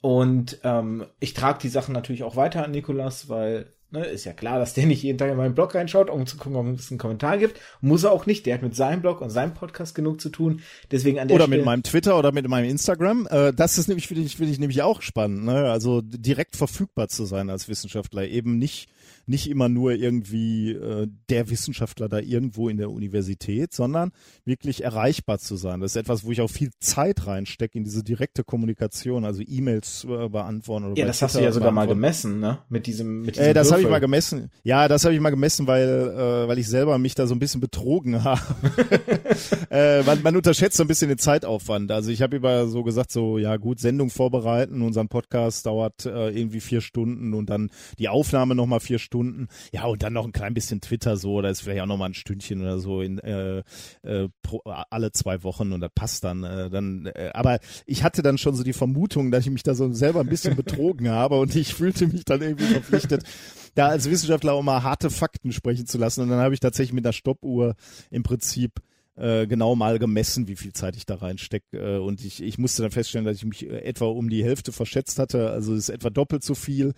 Und ähm, ich trage die Sachen natürlich auch weiter an Nikolas, weil Ne, ist ja klar, dass der nicht jeden Tag in meinen Blog reinschaut, um zu gucken, ob es einen Kommentar gibt. Muss er auch nicht. Der hat mit seinem Blog und seinem Podcast genug zu tun. Deswegen an der
Oder
Stelle
mit meinem Twitter oder mit meinem Instagram. Äh, das ist nämlich, finde ich, finde ich nämlich auch spannend. Ne? Also direkt verfügbar zu sein als Wissenschaftler. Eben nicht nicht immer nur irgendwie äh, der Wissenschaftler da irgendwo in der Universität, sondern wirklich erreichbar zu sein. Das ist etwas, wo ich auch viel Zeit reinstecke in diese direkte Kommunikation, also E-Mails äh, beantworten. Oder
ja, das hast du ja sogar mal gemessen, ne? Mit diesem, mit diesem
äh, Das habe ich mal gemessen. Ja, das habe ich mal gemessen, weil, äh, weil ich selber mich da so ein bisschen betrogen habe. äh, man, man unterschätzt so ein bisschen den Zeitaufwand. Also ich habe über so gesagt, so ja gut, Sendung vorbereiten, unseren Podcast dauert äh, irgendwie vier Stunden und dann die Aufnahme nochmal vier Stunden. Ja, und dann noch ein klein bisschen Twitter so, da ist vielleicht auch noch mal ein Stündchen oder so in äh, äh, pro, alle zwei Wochen und das passt dann. Äh, dann äh, aber ich hatte dann schon so die Vermutung, dass ich mich da so selber ein bisschen betrogen habe und ich fühlte mich dann irgendwie verpflichtet, da als Wissenschaftler auch mal harte Fakten sprechen zu lassen. Und dann habe ich tatsächlich mit der Stoppuhr im Prinzip äh, genau mal gemessen, wie viel Zeit ich da reinstecke. Äh, und ich, ich musste dann feststellen, dass ich mich äh, etwa um die Hälfte verschätzt hatte. Also ist etwa doppelt so viel.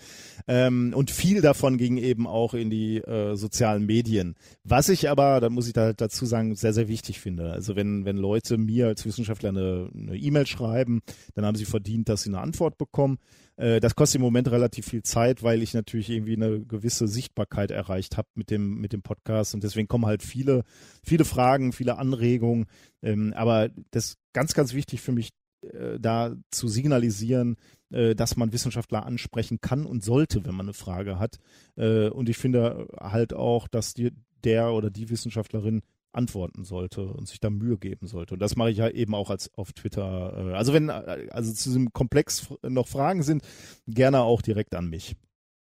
Ähm, und viel davon ging eben auch in die äh, sozialen Medien. Was ich aber, da muss ich da halt dazu sagen, sehr, sehr wichtig finde. Also wenn, wenn Leute mir als Wissenschaftler eine E-Mail e schreiben, dann haben sie verdient, dass sie eine Antwort bekommen. Äh, das kostet im Moment relativ viel Zeit, weil ich natürlich irgendwie eine gewisse Sichtbarkeit erreicht habe mit dem, mit dem Podcast und deswegen kommen halt viele, viele Fragen, viele Anregungen. Ähm, aber das ist ganz, ganz wichtig für mich, äh, da zu signalisieren, äh, dass man Wissenschaftler ansprechen kann und sollte, wenn man eine Frage hat. und ich finde halt auch, dass die, der oder die Wissenschaftlerin antworten sollte und sich da Mühe geben sollte. Und das mache ich ja eben auch als auf Twitter. Äh, also wenn äh, also zu diesem Komplex noch Fragen sind, gerne auch direkt an mich.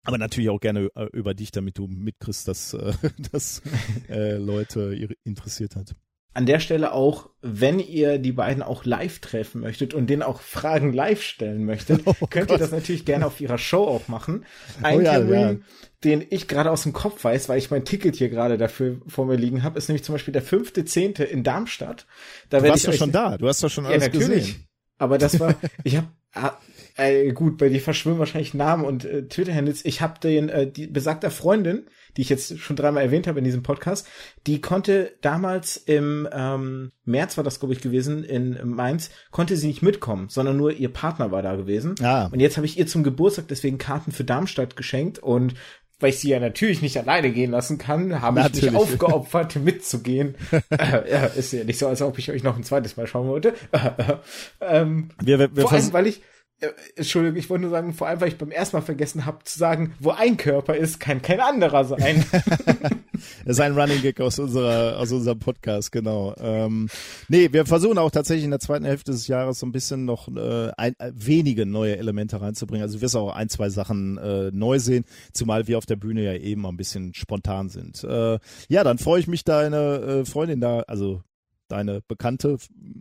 Aber natürlich auch gerne äh, über dich, damit du mitkriegst, dass das Leute interessiert hat
an der Stelle auch, wenn ihr die beiden auch live treffen möchtet und denen auch Fragen live stellen möchtet, oh könnt Gott. ihr das natürlich gerne auf ihrer Show auch machen. Ein oh ja, Termin, ja. den ich gerade aus dem Kopf weiß, weil ich mein Ticket hier gerade dafür vor mir liegen habe, ist nämlich zum Beispiel der fünfte Zehnte in Darmstadt.
Da du warst doch schon da, du hast doch schon alles ja, natürlich. gesehen.
Aber das war, ich habe Ah, äh, gut, bei dir verschwimmen wahrscheinlich Namen und äh, Twitter-Handles. Ich habe den äh, die besagter Freundin, die ich jetzt schon dreimal erwähnt habe in diesem Podcast, die konnte damals im ähm, März war das glaube ich gewesen in Mainz, konnte sie nicht mitkommen, sondern nur ihr Partner war da gewesen.
Ah.
Und jetzt habe ich ihr zum Geburtstag deswegen Karten für Darmstadt geschenkt und weil ich sie ja natürlich nicht alleine gehen lassen kann, habe ich mich aufgeopfert, mitzugehen. äh, ja, ist ja nicht so, als ob ich euch noch ein zweites Mal schauen wollte. ähm,
wir, wir, wir
vor allem, weil ich, äh, Entschuldigung, ich wollte nur sagen, vor allem, weil ich beim ersten Mal vergessen habe zu sagen, wo ein Körper ist, kann kein anderer sein.
das ist ein Running Gag aus unserer, aus unserem Podcast, genau. Ähm, nee, wir versuchen auch tatsächlich in der zweiten Hälfte des Jahres so ein bisschen noch äh, ein, äh, wenige neue Elemente reinzubringen. Also du wirst auch ein, zwei Sachen äh, neu sehen, zumal wir auf der Bühne ja eben ein bisschen spontan sind. Äh, ja, dann freue ich mich, deine äh, Freundin da, also deine Bekannte,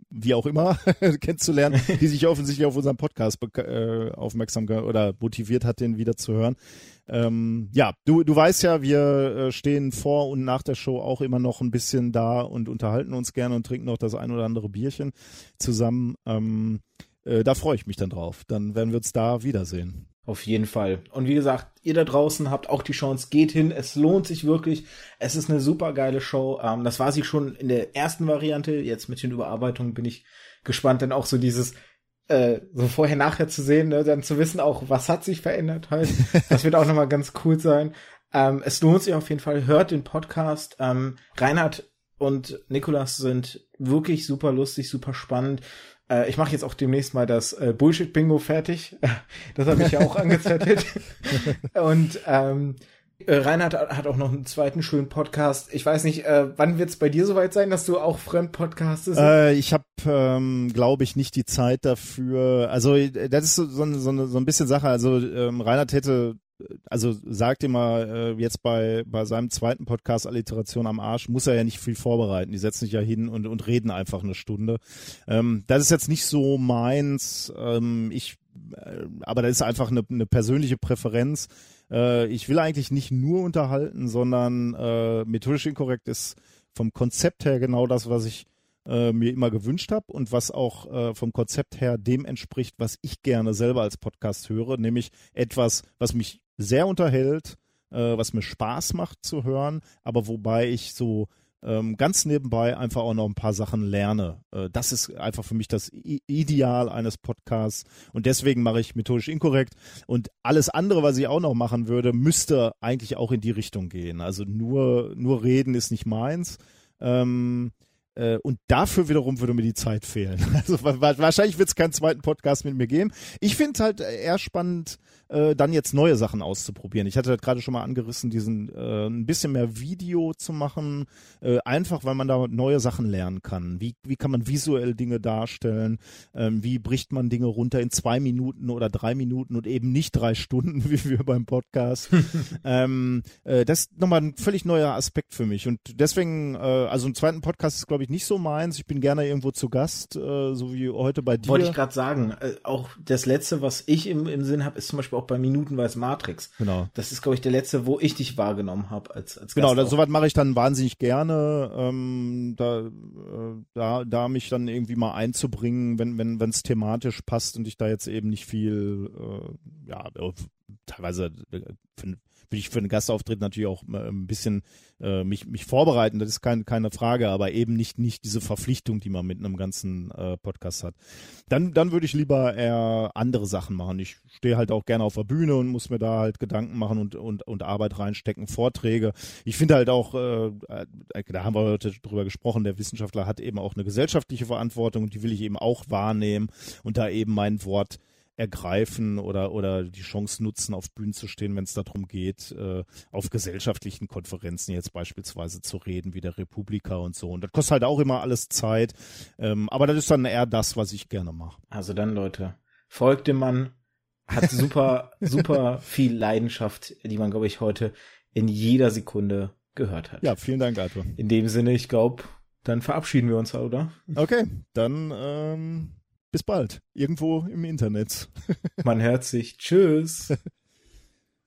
wie auch immer, kennenzulernen, die sich offensichtlich auf unseren Podcast äh, aufmerksam oder motiviert hat, den wieder zu hören. Ähm, ja, du, du weißt ja, wir äh, stehen vor und nach der Show auch immer noch ein bisschen da und unterhalten uns gerne und trinken noch das ein oder andere Bierchen zusammen. Ähm, äh, da freue ich mich dann drauf. Dann werden wir uns da wiedersehen.
Auf jeden Fall. Und wie gesagt, ihr da draußen habt auch die Chance, geht hin. Es lohnt sich wirklich. Es ist eine super geile Show. Ähm, das war sie schon in der ersten Variante. Jetzt mit den Überarbeitungen bin ich gespannt, dann auch so dieses äh, so vorher nachher zu sehen, ne? dann zu wissen auch, was hat sich verändert halt. Das wird auch nochmal ganz cool sein. Ähm, es lohnt sich auf jeden Fall. Hört den Podcast. Ähm, Reinhard und Nikolas sind wirklich super lustig, super spannend. Äh, ich mache jetzt auch demnächst mal das äh, Bullshit-Bingo fertig. das habe ich ja auch angezettelt. Und ähm, äh, Reinhard hat auch noch einen zweiten schönen Podcast. Ich weiß nicht, äh, wann wird es bei dir soweit sein, dass du auch Fremdpodcastest?
Äh, ich habe, ähm, glaube ich, nicht die Zeit dafür. Also das ist so, so, so, so ein bisschen Sache. Also ähm, Reinhard hätte also sagt immer äh, jetzt bei bei seinem zweiten Podcast Alliteration am Arsch muss er ja nicht viel vorbereiten. Die setzen sich ja hin und und reden einfach eine Stunde. Ähm, das ist jetzt nicht so meins. Ähm, ich, äh, aber das ist einfach eine, eine persönliche Präferenz. Äh, ich will eigentlich nicht nur unterhalten, sondern äh, methodisch inkorrekt ist vom Konzept her genau das, was ich äh, mir immer gewünscht habe und was auch äh, vom Konzept her dem entspricht, was ich gerne selber als Podcast höre, nämlich etwas, was mich sehr unterhält, äh, was mir Spaß macht zu hören, aber wobei ich so ähm, ganz nebenbei einfach auch noch ein paar Sachen lerne. Äh, das ist einfach für mich das I Ideal eines Podcasts und deswegen mache ich methodisch inkorrekt und alles andere, was ich auch noch machen würde, müsste eigentlich auch in die Richtung gehen. Also nur, nur reden ist nicht meins. Ähm, äh, und dafür wiederum würde mir die Zeit fehlen. Also wahrscheinlich wird es keinen zweiten Podcast mit mir geben. Ich finde halt eher spannend, äh, dann jetzt neue Sachen auszuprobieren. Ich hatte halt gerade schon mal angerissen, diesen äh, ein bisschen mehr Video zu machen, äh, einfach weil man da neue Sachen lernen kann. Wie, wie kann man visuell Dinge darstellen? Ähm, wie bricht man Dinge runter in zwei Minuten oder drei Minuten und eben nicht drei Stunden, wie wir beim Podcast? ähm, äh, das ist nochmal ein völlig neuer Aspekt für mich. Und deswegen, äh, also einen zweiten Podcast ist, glaube ich, nicht so meins. Ich bin gerne irgendwo zu Gast, äh, so wie heute bei dir.
Wollte ich gerade sagen. Äh, auch das letzte, was ich im, im Sinn habe, ist zum Beispiel Beispiel auch bei Minutenweise Matrix.
Genau.
Das ist, glaube ich, der letzte, wo ich dich wahrgenommen habe als, als
Genau, das, sowas mache ich dann wahnsinnig gerne, ähm, da, äh, da, da mich dann irgendwie mal einzubringen, wenn wenn wenn es thematisch passt und ich da jetzt eben nicht viel, äh, ja, teilweise äh, will ich für einen Gastauftritt natürlich auch äh, ein bisschen äh, mich, mich vorbereiten, das ist kein, keine Frage, aber eben nicht, nicht diese Verpflichtung, die man mit einem ganzen äh, Podcast hat. Dann, dann würde ich lieber eher andere Sachen machen. Ich stehe halt auch gerne auf der Bühne und muss mir da halt Gedanken machen und, und, und Arbeit reinstecken, Vorträge. Ich finde halt auch, äh, äh, da haben wir heute drüber gesprochen, der Wissenschaftler hat eben auch eine gesellschaftliche Verantwortung und die will ich eben auch wahrnehmen und da eben mein Wort ergreifen oder, oder die Chance nutzen, auf Bühnen zu stehen, wenn es darum geht, äh, auf gesellschaftlichen Konferenzen jetzt beispielsweise zu reden, wie der Republika und so. Und das kostet halt auch immer alles Zeit. Ähm, aber das ist dann eher das, was ich gerne mache.
Also dann, Leute, folgt dem Mann, hat super, super viel Leidenschaft, die man, glaube ich, heute in jeder Sekunde gehört hat.
Ja, vielen Dank, Arthur.
In dem Sinne, ich glaube, dann verabschieden wir uns, oder?
Okay, dann ähm bis bald. Irgendwo im Internet.
Man hört sich. Tschüss.